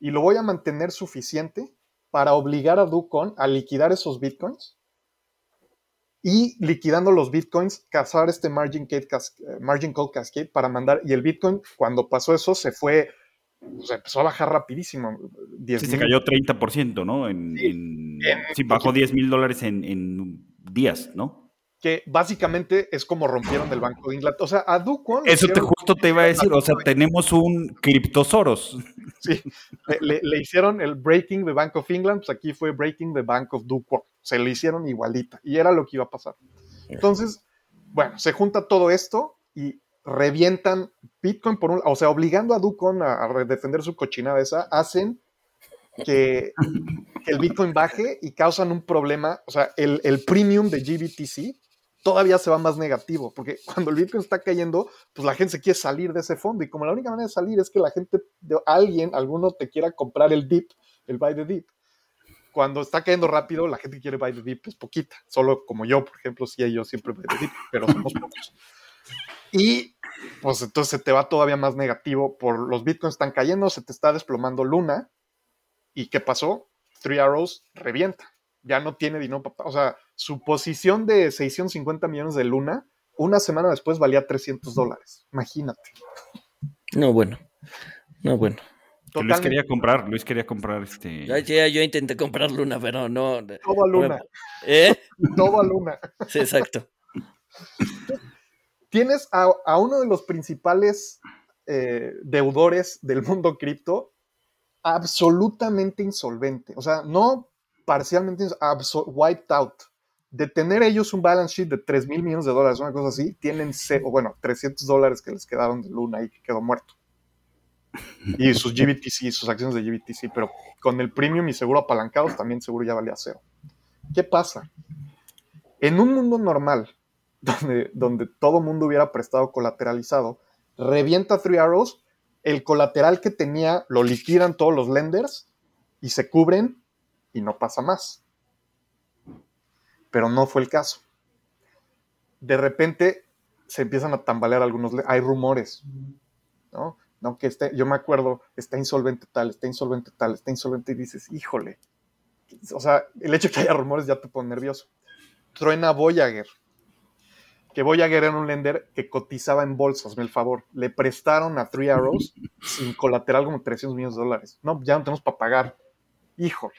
y lo voy a mantener suficiente para obligar a Ducon a liquidar esos bitcoins y liquidando los bitcoins, cazar este margin, call cas- eh, margin call cascade para mandar. Y el bitcoin, cuando pasó eso, se fue, o sea, empezó a bajar rapidísimo. 10 Sí, se cayó 30%, ¿no? En, Sí, en- en- sí, bajó 10 mil dólares en, en días, ¿no? Que básicamente es como rompieron el Banco de Inglaterra. O sea, a Ducon. Eso te justo te iba a decir, o sea, tenemos un criptosoros. Sí, le, le- le hicieron el breaking de Bank of England, pues aquí fue breaking the Bank of Duquon. Se le hicieron igualita y era lo que iba a pasar. Entonces, bueno, se junta todo esto y revientan Bitcoin por un, o sea, obligando a Ducon a, a defender su cochinada esa, hacen que, que el Bitcoin baje y causan un problema, o sea, el, el premium de GBTC todavía se va más negativo, porque cuando el Bitcoin está cayendo, pues la gente se quiere salir de ese fondo y como la única manera de salir es que la gente, alguien, alguno te quiera comprar el dip, el buy the dip. Cuando está cayendo rápido, la gente quiere buy the dip es poquita, solo como yo, por ejemplo, sí, yo siempre buy the dip, pero somos pocos. Y pues entonces se te va todavía más negativo por los bitcoins están cayendo, se te está desplomando Luna. ¿Y qué pasó? Three Arrows revienta. Ya no tiene dinero. O sea, su posición de 650 millones de Luna, una semana después valía 300 dólares. Imagínate. No, bueno. No, bueno. Luis quería comprar, Luis quería comprar este. Yo, yo, intenté comprar Luna, pero no. Todo a Luna. ¿Eh? Todo a Luna. Sí, exacto. Tienes a, uno de los principales eh, deudores del mundo cripto absolutamente insolvente. O sea, no parcialmente wiped out. De tener ellos un balance sheet de 3 mil millones de dólares, una cosa así, tienen, o bueno, 300 dólares que les quedaron de Luna y que quedó muerto. Y sus GBTC, sus acciones de GBTC, pero con el premium y seguro apalancados también seguro ya valía cero. ¿Qué pasa? En un mundo normal, donde, donde todo mundo hubiera prestado colateralizado, revienta Three Arrows, el colateral que tenía lo liquidan todos los lenders y se cubren y no pasa más. Pero no fue el caso. De repente se empiezan a tambalear algunos, hay rumores, ¿no? ¿no? Que esté, yo me acuerdo, está insolvente tal, está insolvente tal, está insolvente y dices, híjole. O sea, el hecho de que haya rumores ya te pone nervioso. Truena Voyager, que Voyager era un lender que cotizaba en bolsas, me el favor. Le prestaron a Three Arrows sin colateral como 300 millones de dólares. No, ya no tenemos para pagar. Híjole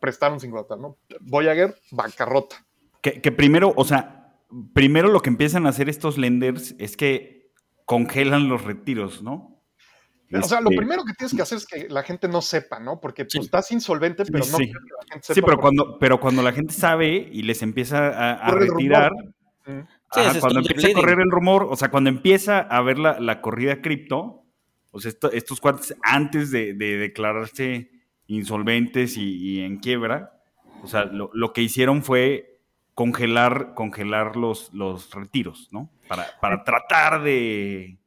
prestaron sin colateral, ¿no? Voyager, bancarrota. Que, que, primero, o sea, primero lo que empiezan a hacer estos lenders es que congelan los retiros, ¿no? O sea, lo este primero que tienes que hacer es que la gente no sepa, ¿no? Porque pues, estás insolvente, pero no sí. que la gente sepa. Sí, pero cuando, pero cuando la gente sabe y les empieza a, retirar, cuando empieza a correr el rumor, o sea, cuando empieza a ver la, la corrida cripto, o sea, estos cuates antes de, de declararse insolventes y, en quiebra, o sea, lo, que hicieron fue congelar, congelar los, los retiros, ¿no? Para, para tratar de,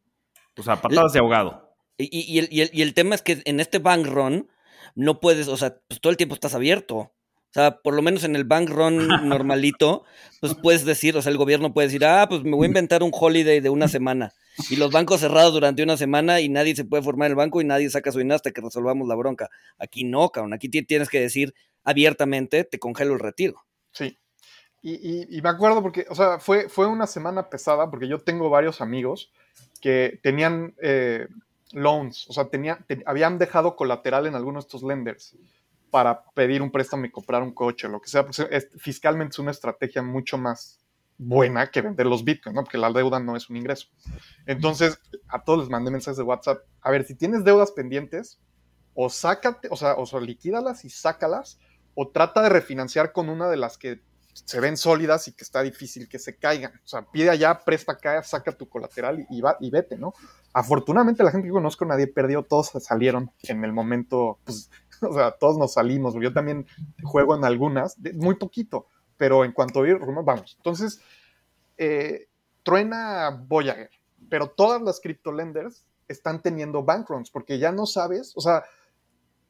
o sea, patadas de ahogado. Y, el, y, el, tema es que en este bank run no puedes, o sea, pues todo el tiempo estás abierto. O sea, por lo menos en el bank run normalito, pues puedes decir, o sea, el gobierno puede decir, ah, pues me voy a inventar un holiday de una semana. Y los bancos cerrados durante una semana y nadie se puede formar el banco y nadie saca su dinero hasta que resolvamos la bronca. Aquí no, cabrón. Aquí tienes que decir abiertamente, te congelo el retiro. Sí. Y, me acuerdo porque, o sea, fue, fue una semana pesada porque yo tengo varios amigos que tenían eh, loans, o sea, tenían, habían dejado colateral en algunos de estos lenders para pedir un préstamo y comprar un coche, lo que sea, porque fiscalmente es una estrategia mucho más buena que vender los bitcoins, ¿no? Porque la deuda no es un ingreso. Entonces, a todos les mandé mensajes de WhatsApp. A ver, si tienes deudas pendientes, o sácate, o sea, o sea, liquídalas y sácalas, o trata de refinanciar con una de las que se ven sólidas y que está difícil que se caigan. O sea, pide allá, presta acá, saca tu colateral y, va, y vete, ¿no? Afortunadamente, la gente que conozco, nadie perdió, todos salieron en el momento, pues, o sea, todos nos salimos. Yo también juego en algunas, muy poquito, pero en cuanto a ir, vamos. Entonces, eh, truena Voyager, pero todas las criptolenders están teniendo bankruns porque ya no sabes, o sea,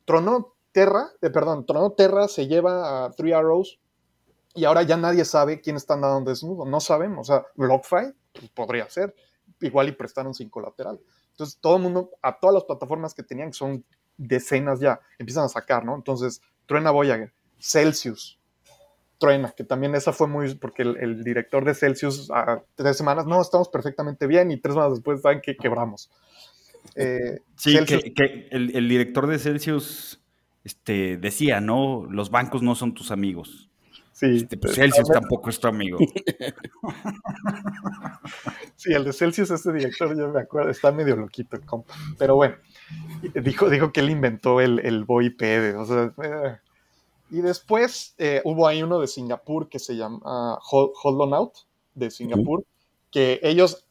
tronó Terra, eh, perdón, tronó Terra, se lleva a Three Arrows y ahora ya nadie sabe quién está andando desnudo, no sabemos, o sea, BlockFi pues, podría ser, igual y prestaron sin colateral. Entonces, todo el mundo, a todas las plataformas que tenían, que son decenas ya, empiezan a sacar, ¿no? Entonces, truena Voyager, Celsius, truena, que también esa fue muy, porque el, director de Celsius a tres semanas, no, estamos perfectamente bien y tres semanas después saben que quebramos. Eh, sí, que, el, director de Celsius este, decía, ¿no? Los bancos no son tus amigos. Sí. Este, pues, Celsius tampoco es tu amigo. sí, el de Celsius, este director, yo me acuerdo, está medio loquito compa. Pero bueno, dijo, dijo que él inventó el, el VoIP, o sea, eh, y después eh, hubo ahí uno de Singapur que se llama uh, Hold, On Out, de Singapur, que ellos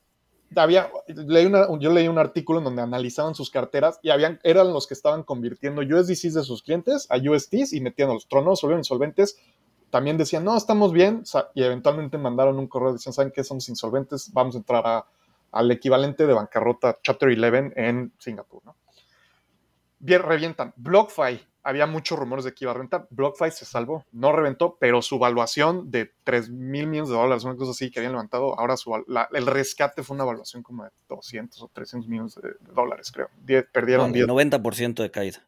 había, leí una, yo leí un artículo en donde analizaban sus carteras y habían, eran los que estaban convirtiendo USDCs de sus clientes a USDs y metiendo los tronos, volvieron insolventes. También decían, no, estamos bien, y eventualmente mandaron un correo diciendo, ¿saben qué? Somos insolventes, vamos a entrar a, al equivalente de bancarrota Chapter 11 en Singapur, ¿no? Bien, revientan. BlockFi, había muchos rumores de que iba a reventar. BlockFi se salvó, no reventó, pero su valuación de 3 mil millones de dólares, una cosa así que habían levantado, ahora su, el rescate fue una valuación como de 200 o 300 millones de, dólares, creo. perdieron 10. 90% de caída.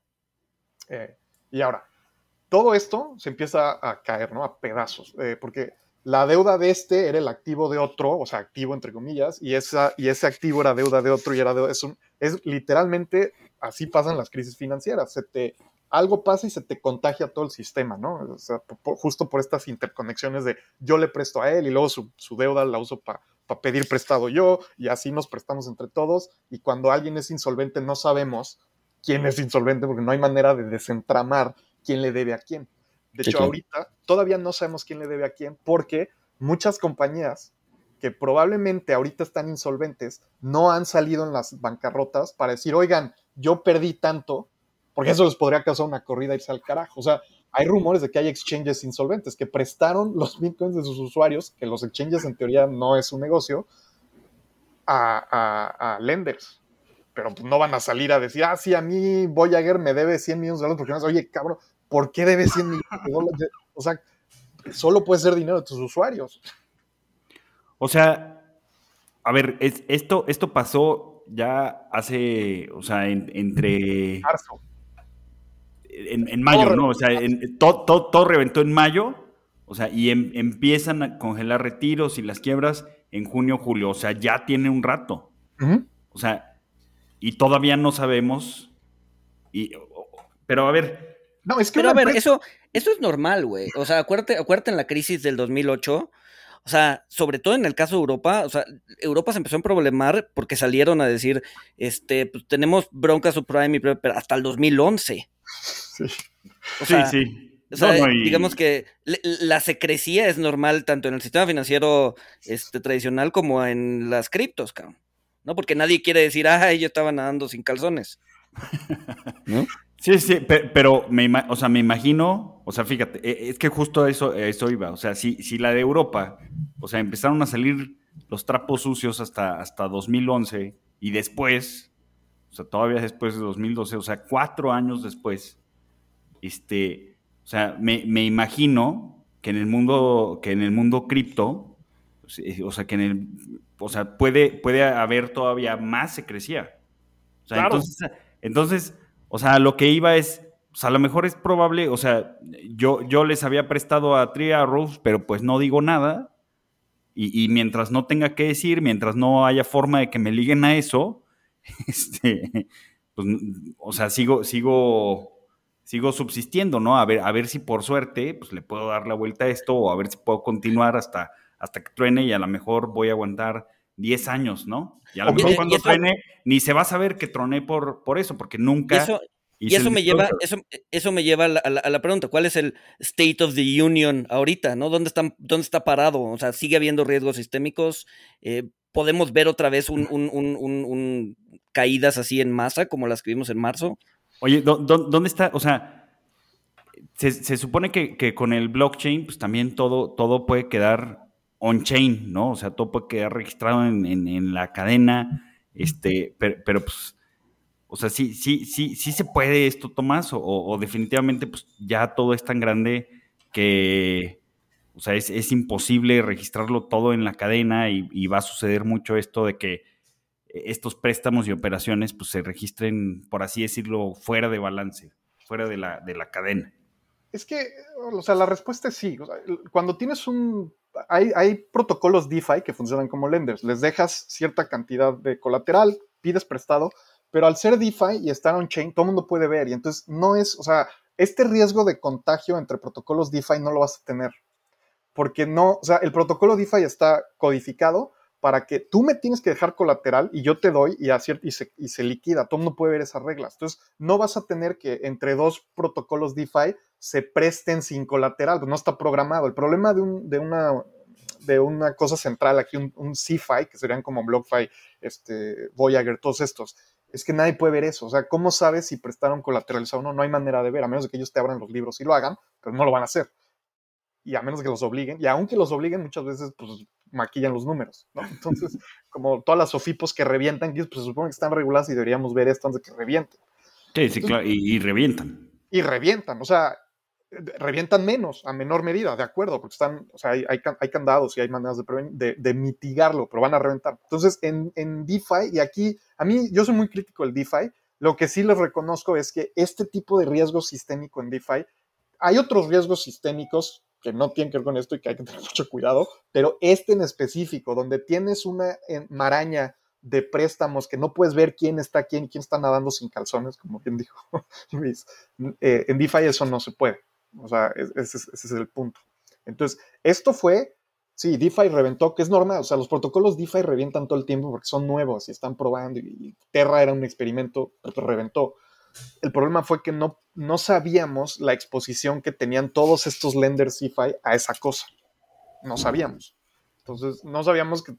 Eh, y ahora, todo esto se empieza a caer, ¿no? A pedazos, eh, porque la deuda de este era el activo de otro, o sea, activo entre comillas, y, esa, y ese activo era deuda de otro y era deuda. Es, un, es literalmente así pasan las crisis financieras. Se te, algo pasa y se te contagia todo el sistema, ¿no? O sea, justo por estas interconexiones de yo le presto a él y luego su, deuda la uso para pedir prestado yo y así nos prestamos entre todos. Y cuando alguien es insolvente no sabemos quién es insolvente porque no hay manera de desentramar quién le debe a quién. De hecho, ahorita todavía no sabemos quién le debe a quién porque muchas compañías que probablemente ahorita están insolventes no han salido en las bancarrotas para decir, oigan, yo perdí tanto, porque eso les podría causar una corrida irse al carajo. O sea, hay rumores de que hay exchanges insolventes que prestaron los bitcoins de sus usuarios, que los exchanges en teoría no es un negocio, a, lenders. Pero pues no van a salir a decir, ah, sí, a mí Voyager me debe 100 millones de dólares porque no oye, cabrón, ¿por qué debe 100 millones de dólares? O sea, solo puede ser dinero de tus usuarios. O sea, a ver, esto, esto pasó ya hace, o sea, entre... Marzo. En, mayo, ¿no? O sea, todo, todo, reventó en mayo, o sea, y em, empiezan a congelar retiros y las quiebras en junio, julio, o sea, ya tiene un rato. O sea, y todavía no sabemos, y, pero a ver, no, es que. Pero a ver, eso, eso es normal, güey. O sea, acuérdate, acuérdate en la crisis del 2008. O sea, sobre todo en el caso de Europa, o sea, Europa se empezó a problemar porque salieron a decir, este, pues tenemos bronca subprime y pero hasta el 2011. Sí, sí, sí. O sea, digamos que la secrecía es normal tanto en el sistema financiero este, tradicional como en las criptos, cabrón. ¿No? Porque nadie quiere decir, ah, ellos estaban nadando sin calzones. ¿No? Sí, sí, pero, me, o sea, me imagino, o sea, fíjate, e, es que justo eso, eso iba, o sea, si, si la de Europa, o sea, empezaron a salir los trapos sucios hasta, hasta 2011 y después, o sea, todavía después de 2012, o sea, cuatro años después, este, o sea, me, me imagino que en el mundo, que en el mundo cripto, o sea, que en el, o sea, puede, puede haber todavía más secrecía. O sea, entonces, entonces o sea, lo que iba es, a lo mejor es probable, o sea, yo, yo les había prestado a Tria Rose, pero pues no digo nada. Y, mientras no tenga que decir, mientras no haya forma de que me liguen a eso, este, pues, o sea, sigo, sigo, sigo subsistiendo, ¿no? A ver, a ver si por suerte, pues le puedo dar la vuelta a esto, o a ver si puedo continuar hasta, hasta que truene y a lo mejor voy a aguantar 10 años, ¿no? Y a lo mejor cuando truene, ni se va a saber que troné por, por eso, porque nunca. Eso, y eso me, lleva, eso, eso me lleva a la, pregunta: ¿cuál es el state of the union ahorita? ¿no? ¿Dónde, están, dónde está parado? O sea, ¿sigue habiendo riesgos sistémicos? Eh, ¿Podemos ver otra vez un, un, caídas así en masa como las que vimos en marzo? Oye, ¿dónde está? O sea, se, supone que, que, con el blockchain, pues también todo, todo puede quedar on-chain, ¿no? O sea, todo puede quedar registrado en, la cadena, este, pero, pues, o sea, sí, sí, sí, sí se puede esto, Tomás, o, definitivamente pues ya todo es tan grande que, o sea, es, imposible registrarlo todo en la cadena y, va a suceder mucho esto de que estos préstamos y operaciones pues se registren, por así decirlo, fuera de balance, fuera de la, de la cadena. Es que, o sea, la respuesta es sí. cuando tienes un hay, protocolos DeFi que funcionan como lenders. Les dejas cierta cantidad de colateral, pides prestado, pero al ser DeFi y estar on-chain, todo el mundo puede ver. Y entonces no es, o sea, este riesgo de contagio entre protocolos DeFi no lo vas a tener. Porque no, o sea, el protocolo DeFi está codificado para que tú me tienes que dejar colateral y yo te doy y, y, se, y se liquida. Todo el mundo puede ver esas reglas. Entonces, no vas a tener que entre dos protocolos DeFi se presten sin colateral, pues no está programado. El problema de, un, de, una, de una cosa central aquí, un, un CFI, que serían como BlockFi, este, Voyager, todos estos, es que nadie puede ver eso. O sea, ¿cómo sabes si prestaron colateralizado o no? No hay manera de ver, a menos de que ellos te abran los libros y lo hagan, pero no lo van a hacer. Y a menos que los obliguen, y aunque los obliguen, muchas veces, pues maquillan los números, ¿no? Entonces, como todas las SOFIPOS que revientan, pues se supone que están reguladas y deberíamos ver esto antes de que revienten. Sí, sí, claro, y, revientan. Y revientan, o sea, revientan menos, a menor medida, de acuerdo, porque están, o sea, hay, hay, candados y hay maneras de, de, mitigarlo, pero van a reventar. Entonces, en, en DeFi, y aquí, a mí, yo soy muy crítico del DeFi, lo que sí les reconozco es que este tipo de riesgo sistémico en DeFi, hay otros riesgos sistémicos que no tienen que ver con esto y que hay que tener mucho cuidado, pero este en específico, donde tienes una eh, maraña de préstamos que no puedes ver quién está quién, quién está nadando sin calzones, como bien dijo Luis, eh, en DeFi eso no se puede. O sea, ese, es el punto. Entonces, esto fue, sí, DeFi reventó, que es normal, o sea, los protocolos DeFi revientan todo el tiempo porque son nuevos y están probando y Terra era un experimento, pero reventó. El problema fue que no, no sabíamos la exposición que tenían todos estos lenders DeFi a esa cosa. No sabíamos. Entonces, no sabíamos que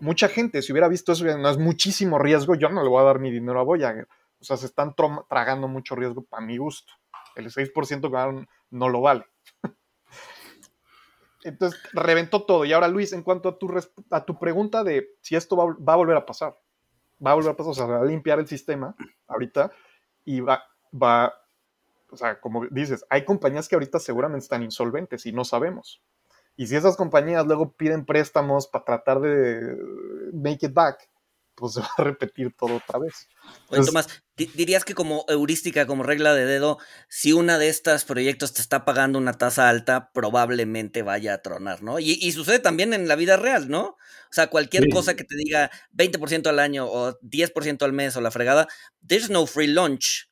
mucha gente, si hubiera visto eso, no es muchísimo riesgo, yo no le voy a dar mi dinero a Voyager. O sea, se están tragando mucho riesgo para mi gusto. El 6% no lo vale. Entonces, reventó todo. Y ahora, Luis, en cuanto a tu, a tu pregunta de si esto va, va, a volver a pasar, va a volver a pasar, o sea, va a limpiar el sistema ahorita, y va, va, o sea, como dices, hay compañías que ahorita seguramente están insolventes y no sabemos. Y si esas compañías luego piden préstamos para tratar de make it back, pues se va a repetir todo otra vez. Oye, Tomás, dirías que como heurística, como regla de dedo, si una de estas proyectos te está pagando una tasa alta, probablemente vaya a tronar, ¿no? Y, sucede también en la vida real, ¿no? O sea, cualquier cosa que te diga 20% al año o 10% al mes o la fregada, there's no free lunch,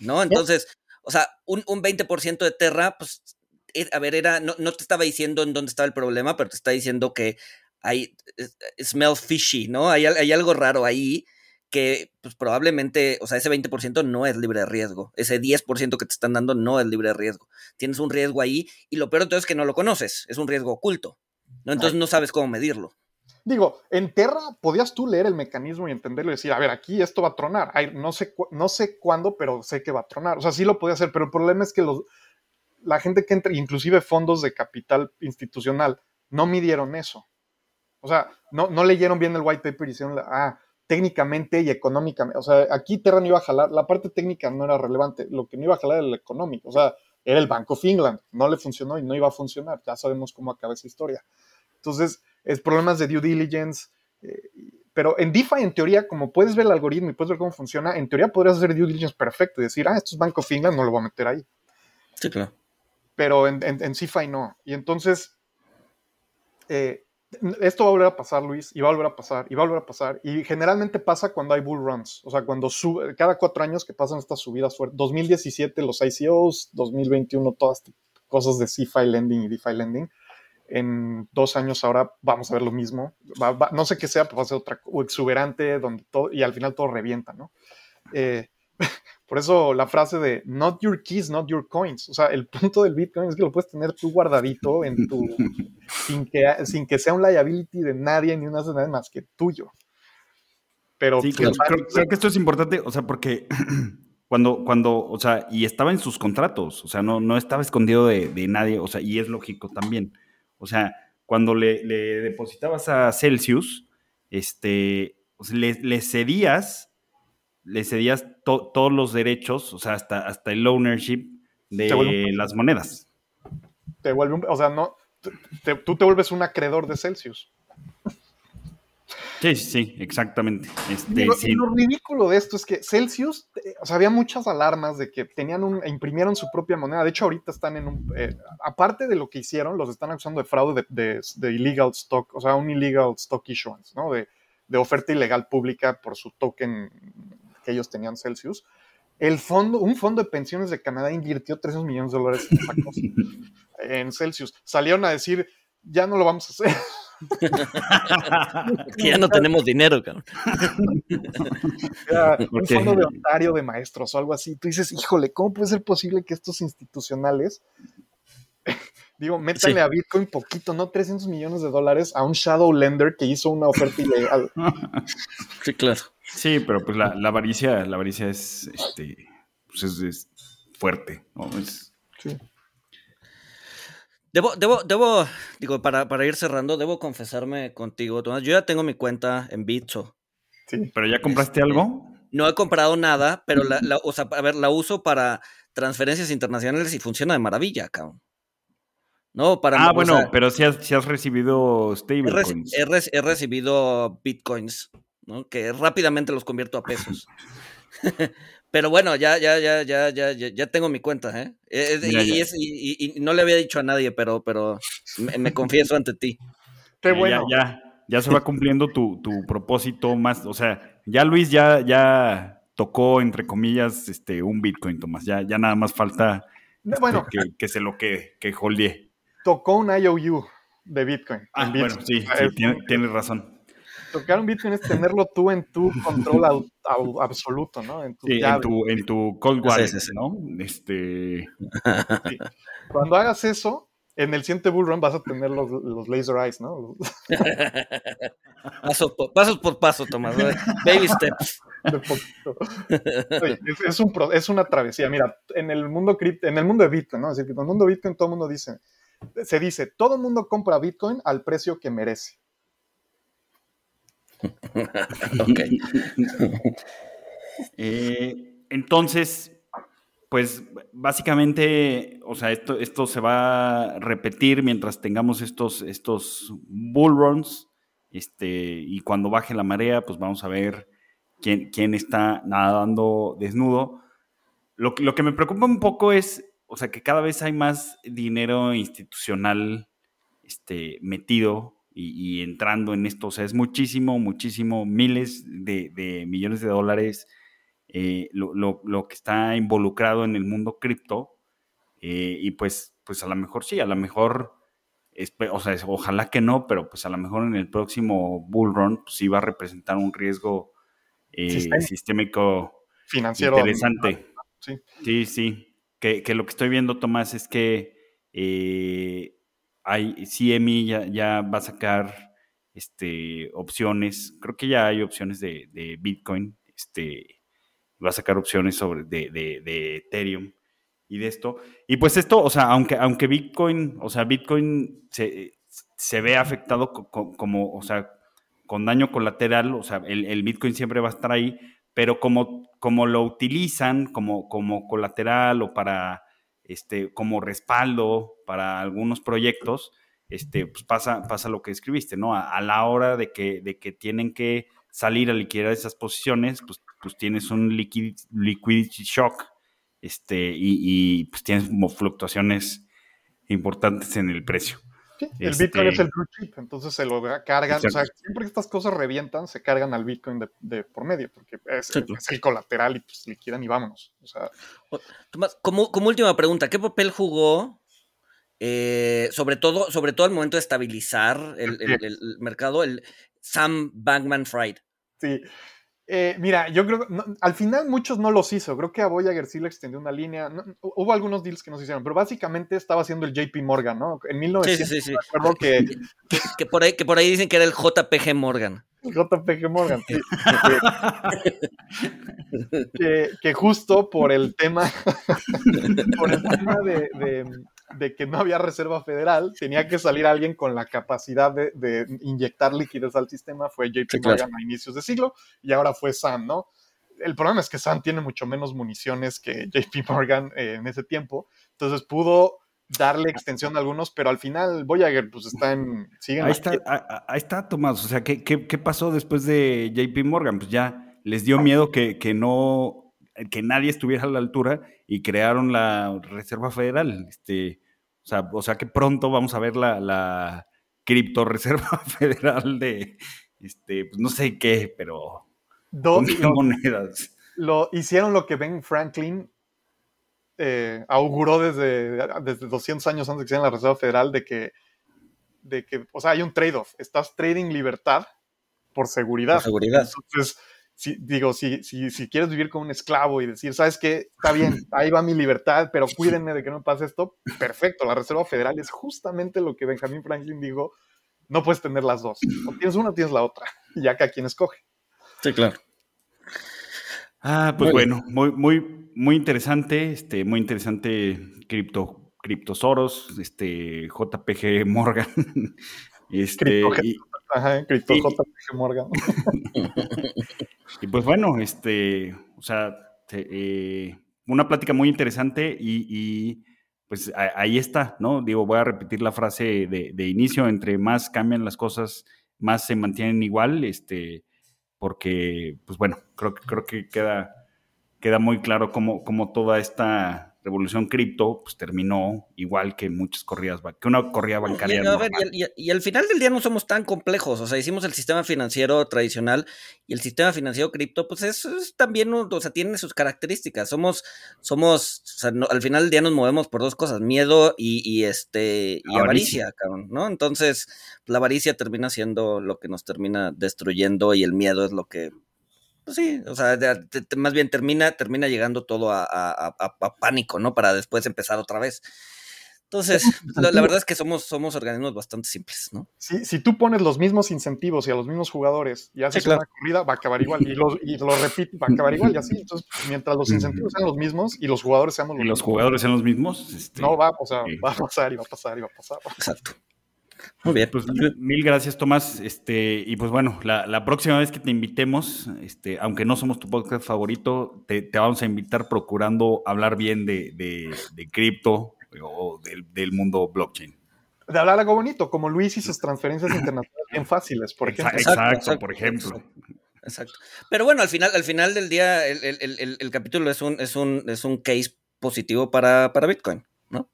¿no? Entonces, o sea, un, un 20% de Terra, pues, a ver, era, no, no te estaba diciendo en dónde estaba el problema, pero te está diciendo que hay, smell fishy, ¿no? Hay, hay algo raro ahí que pues probablemente, o sea, ese 20% no es libre de riesgo, ese 10% que te están dando no es libre de riesgo. Tienes un riesgo ahí y lo peor de todo es que no lo conoces, es un riesgo oculto, ¿no? Entonces no sabes cómo medirlo. Digo, en Terra podías tú leer el mecanismo y entenderlo y decir, a ver, aquí esto va a tronar. no, sé no sé cuándo, pero sé que va a tronar. O sea, sí lo podía hacer, pero el problema es que los, la gente que entra, inclusive fondos de capital institucional, no midieron eso. O sea, no, no leyeron bien el white paper y hicieron, ah, técnicamente y económicamente. O sea, aquí Terra no iba a jalar, la parte técnica no era relevante, lo que no iba a jalar era el económico. O sea, era el Bank of England, no le funcionó y no iba a funcionar. Ya sabemos cómo acaba esa historia. Entonces, es problemas de due diligence. Eh, pero en DeFi, en teoría, como puedes ver el algoritmo y puedes ver cómo funciona, en teoría podrías hacer due diligence perfecto y decir, ah, esto es Bank of England, no lo voy a meter ahí. Sí, claro. Pero en, en, en no. Y entonces, eh, esto va a volver a pasar, Luis, y va a volver a pasar, y va a volver a pasar. Y generalmente pasa cuando hay bull runs, o sea, cuando sube, cada cuatro años que pasan estas subidas fuertes. 2017 los ICOs, 2021 todas cosas de CFI lending y DeFi lending. En dos años ahora vamos a ver lo mismo. no sé qué sea, pero va a ser otra exuberante, donde todo, y al final todo revienta, ¿no? Eh, por eso la frase de not your keys, not your coins. O sea, el punto del Bitcoin es que lo puedes tener tú guardadito en tu, sin que, sin que sea un liability de nadie ni una nada más que tuyo. Pero sí, creo, que esto es importante, o sea, porque cuando, cuando, o sea, y estaba en sus contratos, o sea, no, no estaba escondido de, nadie, o sea, y es lógico también. O sea, cuando le, depositabas a Celsius, este, le, le cedías le cedías todos los derechos, o sea, hasta, hasta el ownership de las monedas. Te vuelve o sea, no, tú te vuelves un acreedor de Celsius. Sí, sí, exactamente. Este, lo, ridículo de esto es que Celsius, eh, o sea, había muchas alarmas de que tenían un, e imprimieron su propia moneda. De hecho, ahorita están en un, eh, aparte de lo que hicieron, los están acusando de fraude de, de, illegal stock, o sea, un illegal stock issuance, ¿no? De, de oferta ilegal pública por su token ellos tenían Celsius, el fondo, un fondo de pensiones de Canadá invirtió 300 millones de dólares en, Celsius. Salieron a decir, ya no lo vamos a hacer. que ya no tenemos dinero, cabrón. un fondo de Ontario de maestros o algo así. Tú dices, híjole, ¿cómo puede ser posible que estos institucionales, digo, métanle a Bitcoin poquito, no 300 millones de dólares a un shadow lender que hizo una oferta ilegal? Sí, claro. Sí, pero pues la, la avaricia, la avaricia es, este, pues es, fuerte, ¿no? sí. Debo, debo, debo, digo, para, para, ir cerrando, debo confesarme contigo, Tomás. Yo ya tengo mi cuenta en Bitso. Sí. ¿Pero ya compraste este, algo? No he comprado nada, pero la, la, o sea, a ver, la uso para transferencias internacionales y funciona de maravilla, cabrón. No, para ah, bueno, pero si has, si has recibido stablecoins. he, he, recibido bitcoins que rápidamente los convierto a pesos. Pero bueno, ya, ya, ya, ya, ya, ya tengo mi cuenta, ¿eh? y, no le había dicho a nadie, pero, pero me, confieso ante ti. Qué bueno. Ya, ya, se va cumpliendo tu, propósito más, o sea, ya Luis ya, ya tocó, entre comillas, este, un Bitcoin, Tomás. Ya, ya nada más falta este, bueno, que, se lo que, que Tocó un IOU de Bitcoin. Ah, bueno, sí, tienes razón tocar un Bitcoin es tenerlo tú en tu control absoluto, ¿no? En tu, sí, en tu, en tu cold wallet, ¿no? Este... Cuando hagas eso, en el siguiente bull run vas a tener los, los laser eyes, ¿no? pasos, por, pasos por paso, Tomás. Baby steps. es, un, es, una travesía. Mira, en el mundo cripto, en el mundo de Bitcoin, ¿no? Es decir, en el mundo de Bitcoin todo el mundo dice, se dice, todo el mundo compra Bitcoin al precio que merece. ok. Eh, entonces, pues básicamente, o sea, esto, esto se va a repetir mientras tengamos estos, estos bull runs. Este, y cuando baje la marea, pues vamos a ver quién, quién está nadando desnudo. Lo, lo que me preocupa un poco es, o sea, que cada vez hay más dinero institucional este, metido y, entrando en esto. O sea, es muchísimo, muchísimo, miles de, millones de dólares eh, lo, que está involucrado en el mundo cripto. Eh, y pues, pues a lo mejor sí, a lo mejor, o sea, ojalá que no, pero pues a lo mejor en el próximo bull run pues sí va a representar un riesgo eh, sistémico financiero interesante. Sí, sí. sí. Que, que, lo que estoy viendo, Tomás, es que hay, CME ya, va a sacar este, opciones, creo que ya hay opciones de, Bitcoin, este, va a sacar opciones sobre, de, Ethereum y de esto. Y pues esto, o sea, aunque, aunque Bitcoin, o sea, Bitcoin se, se ve afectado como, o sea, con daño colateral, o sea, el, Bitcoin siempre va a estar ahí, pero como, como lo utilizan como, como colateral o para este, como respaldo para algunos proyectos, este, pues pasa, pasa lo que escribiste, ¿no? A, la hora de que, de que tienen que salir a liquidar esas posiciones, pues, pues tienes un liquidity shock este, y, pues tienes como fluctuaciones importantes en el precio el Bitcoin es este el blue chip, entonces se lo cargan. O sea, siempre que estas cosas revientan, se cargan al Bitcoin de, por medio, porque es, el colateral y pues liquidan y vámonos. O sea, Tomás, como, como última pregunta, ¿qué papel jugó, eh, sobre, todo, sobre todo al momento de estabilizar el, el mercado, el Sam Bankman Fried? Sí, eh, mira, yo creo que al final muchos no los hizo. Creo que a Voyager sí le extendió una línea. hubo algunos deals que no se hicieron, pero básicamente estaba haciendo el JP Morgan, ¿no? En 1900, sí, sí, sí. que, que, por ahí, que por ahí dicen que era el JPG Morgan. El JPG Morgan, sí. que, justo por el tema, por el tema de, de que no había reserva federal, tenía que salir alguien con la capacidad de, inyectar liquidez al sistema, fue JP Morgan a inicios de siglo, y ahora fue Sam, ¿no? El problema es que Sam tiene mucho menos municiones que JP Morgan eh, en ese tiempo, entonces pudo darle extensión a algunos, pero al final Voyager pues está en... ahí, está, ahí está, Tomás, o sea, ¿qué, ¿qué, pasó después de JP Morgan? Pues ya les dio miedo que, que no que nadie estuviera a la altura y crearon la Reserva Federal. Este, o, sea, o sea que pronto vamos a ver la, la cripto Reserva Federal de, este, pues no sé qué, pero Dos monedas. Lo, hicieron lo que Ben Franklin eh, auguró desde, desde 200 años antes de que sea en la Reserva Federal de que, de que, o sea, hay un trade-off. Estás trading libertad por seguridad. Por seguridad. Entonces, si, digo, si, si, si, quieres vivir como un esclavo y decir, ¿sabes qué? Está bien, ahí va mi libertad, pero cuídenme de que no pase esto, perfecto. La Reserva Federal es justamente lo que Benjamin Franklin dijo, no puedes tener las dos. O tienes una o tienes la otra, ya que a quien escoge. Sí, claro. Ah, pues bueno, muy, muy, muy interesante, este, muy interesante cripto, criptosoros, este, JPG Morgan. Este, Ajá, JPG Morgan. y pues bueno, este, o sea, eh, una plática muy interesante y, pues ahí está, ¿no? Digo, voy a repetir la frase de, inicio, entre más cambian las cosas, más se mantienen igual, este, porque, pues bueno, creo, creo que queda, queda muy claro cómo, cómo toda esta revolución cripto pues terminó igual que muchas corridas, que una corrida bancaria. Y, al final del día no somos tan complejos, o sea, hicimos el sistema financiero tradicional y el sistema financiero cripto, pues es, también, o sea, tiene sus características. Somos, somos, o sea, al final del día nos movemos por dos cosas, miedo y, este, y avaricia, cabrón, ¿no? Entonces, la avaricia termina siendo lo que nos termina destruyendo y el miedo es lo que pues sí, o sea, más bien termina, termina llegando todo a, pánico, ¿no? Para después empezar otra vez. Entonces, la, verdad es que somos, somos organismos bastante simples, ¿no? Si, si tú pones los mismos incentivos y a los mismos jugadores y haces una corrida, va a acabar igual. Y, los, y lo repito, va a acabar igual y así. Entonces, mientras los incentivos sean los mismos y los jugadores seamos los mismos. los jugadores sean los mismos. Este, no, va, o sea, va a pasar y va a pasar y va a pasar. Exacto. Muy bien. Pues mil gracias, Tomás. Este, y pues bueno, la, próxima vez que te invitemos, este, aunque no somos tu podcast favorito, te, vamos a invitar procurando hablar bien de, de, cripto o del, mundo blockchain. De hablar algo bonito, como Luis y sus transferencias internacionales bien fáciles, por ejemplo. Exacto, por ejemplo. Exacto. Pero bueno, al final, al final del día, el, capítulo es un, es un, es un case positivo para, para Bitcoin, ¿no?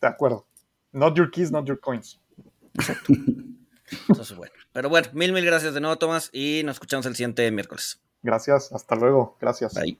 De acuerdo. Not your keys, not your coins. Entonces, bueno. Pero bueno, mil, mil gracias de nuevo, Tomás, y nos escuchamos el siguiente miércoles. Gracias, hasta luego. Gracias. Bye.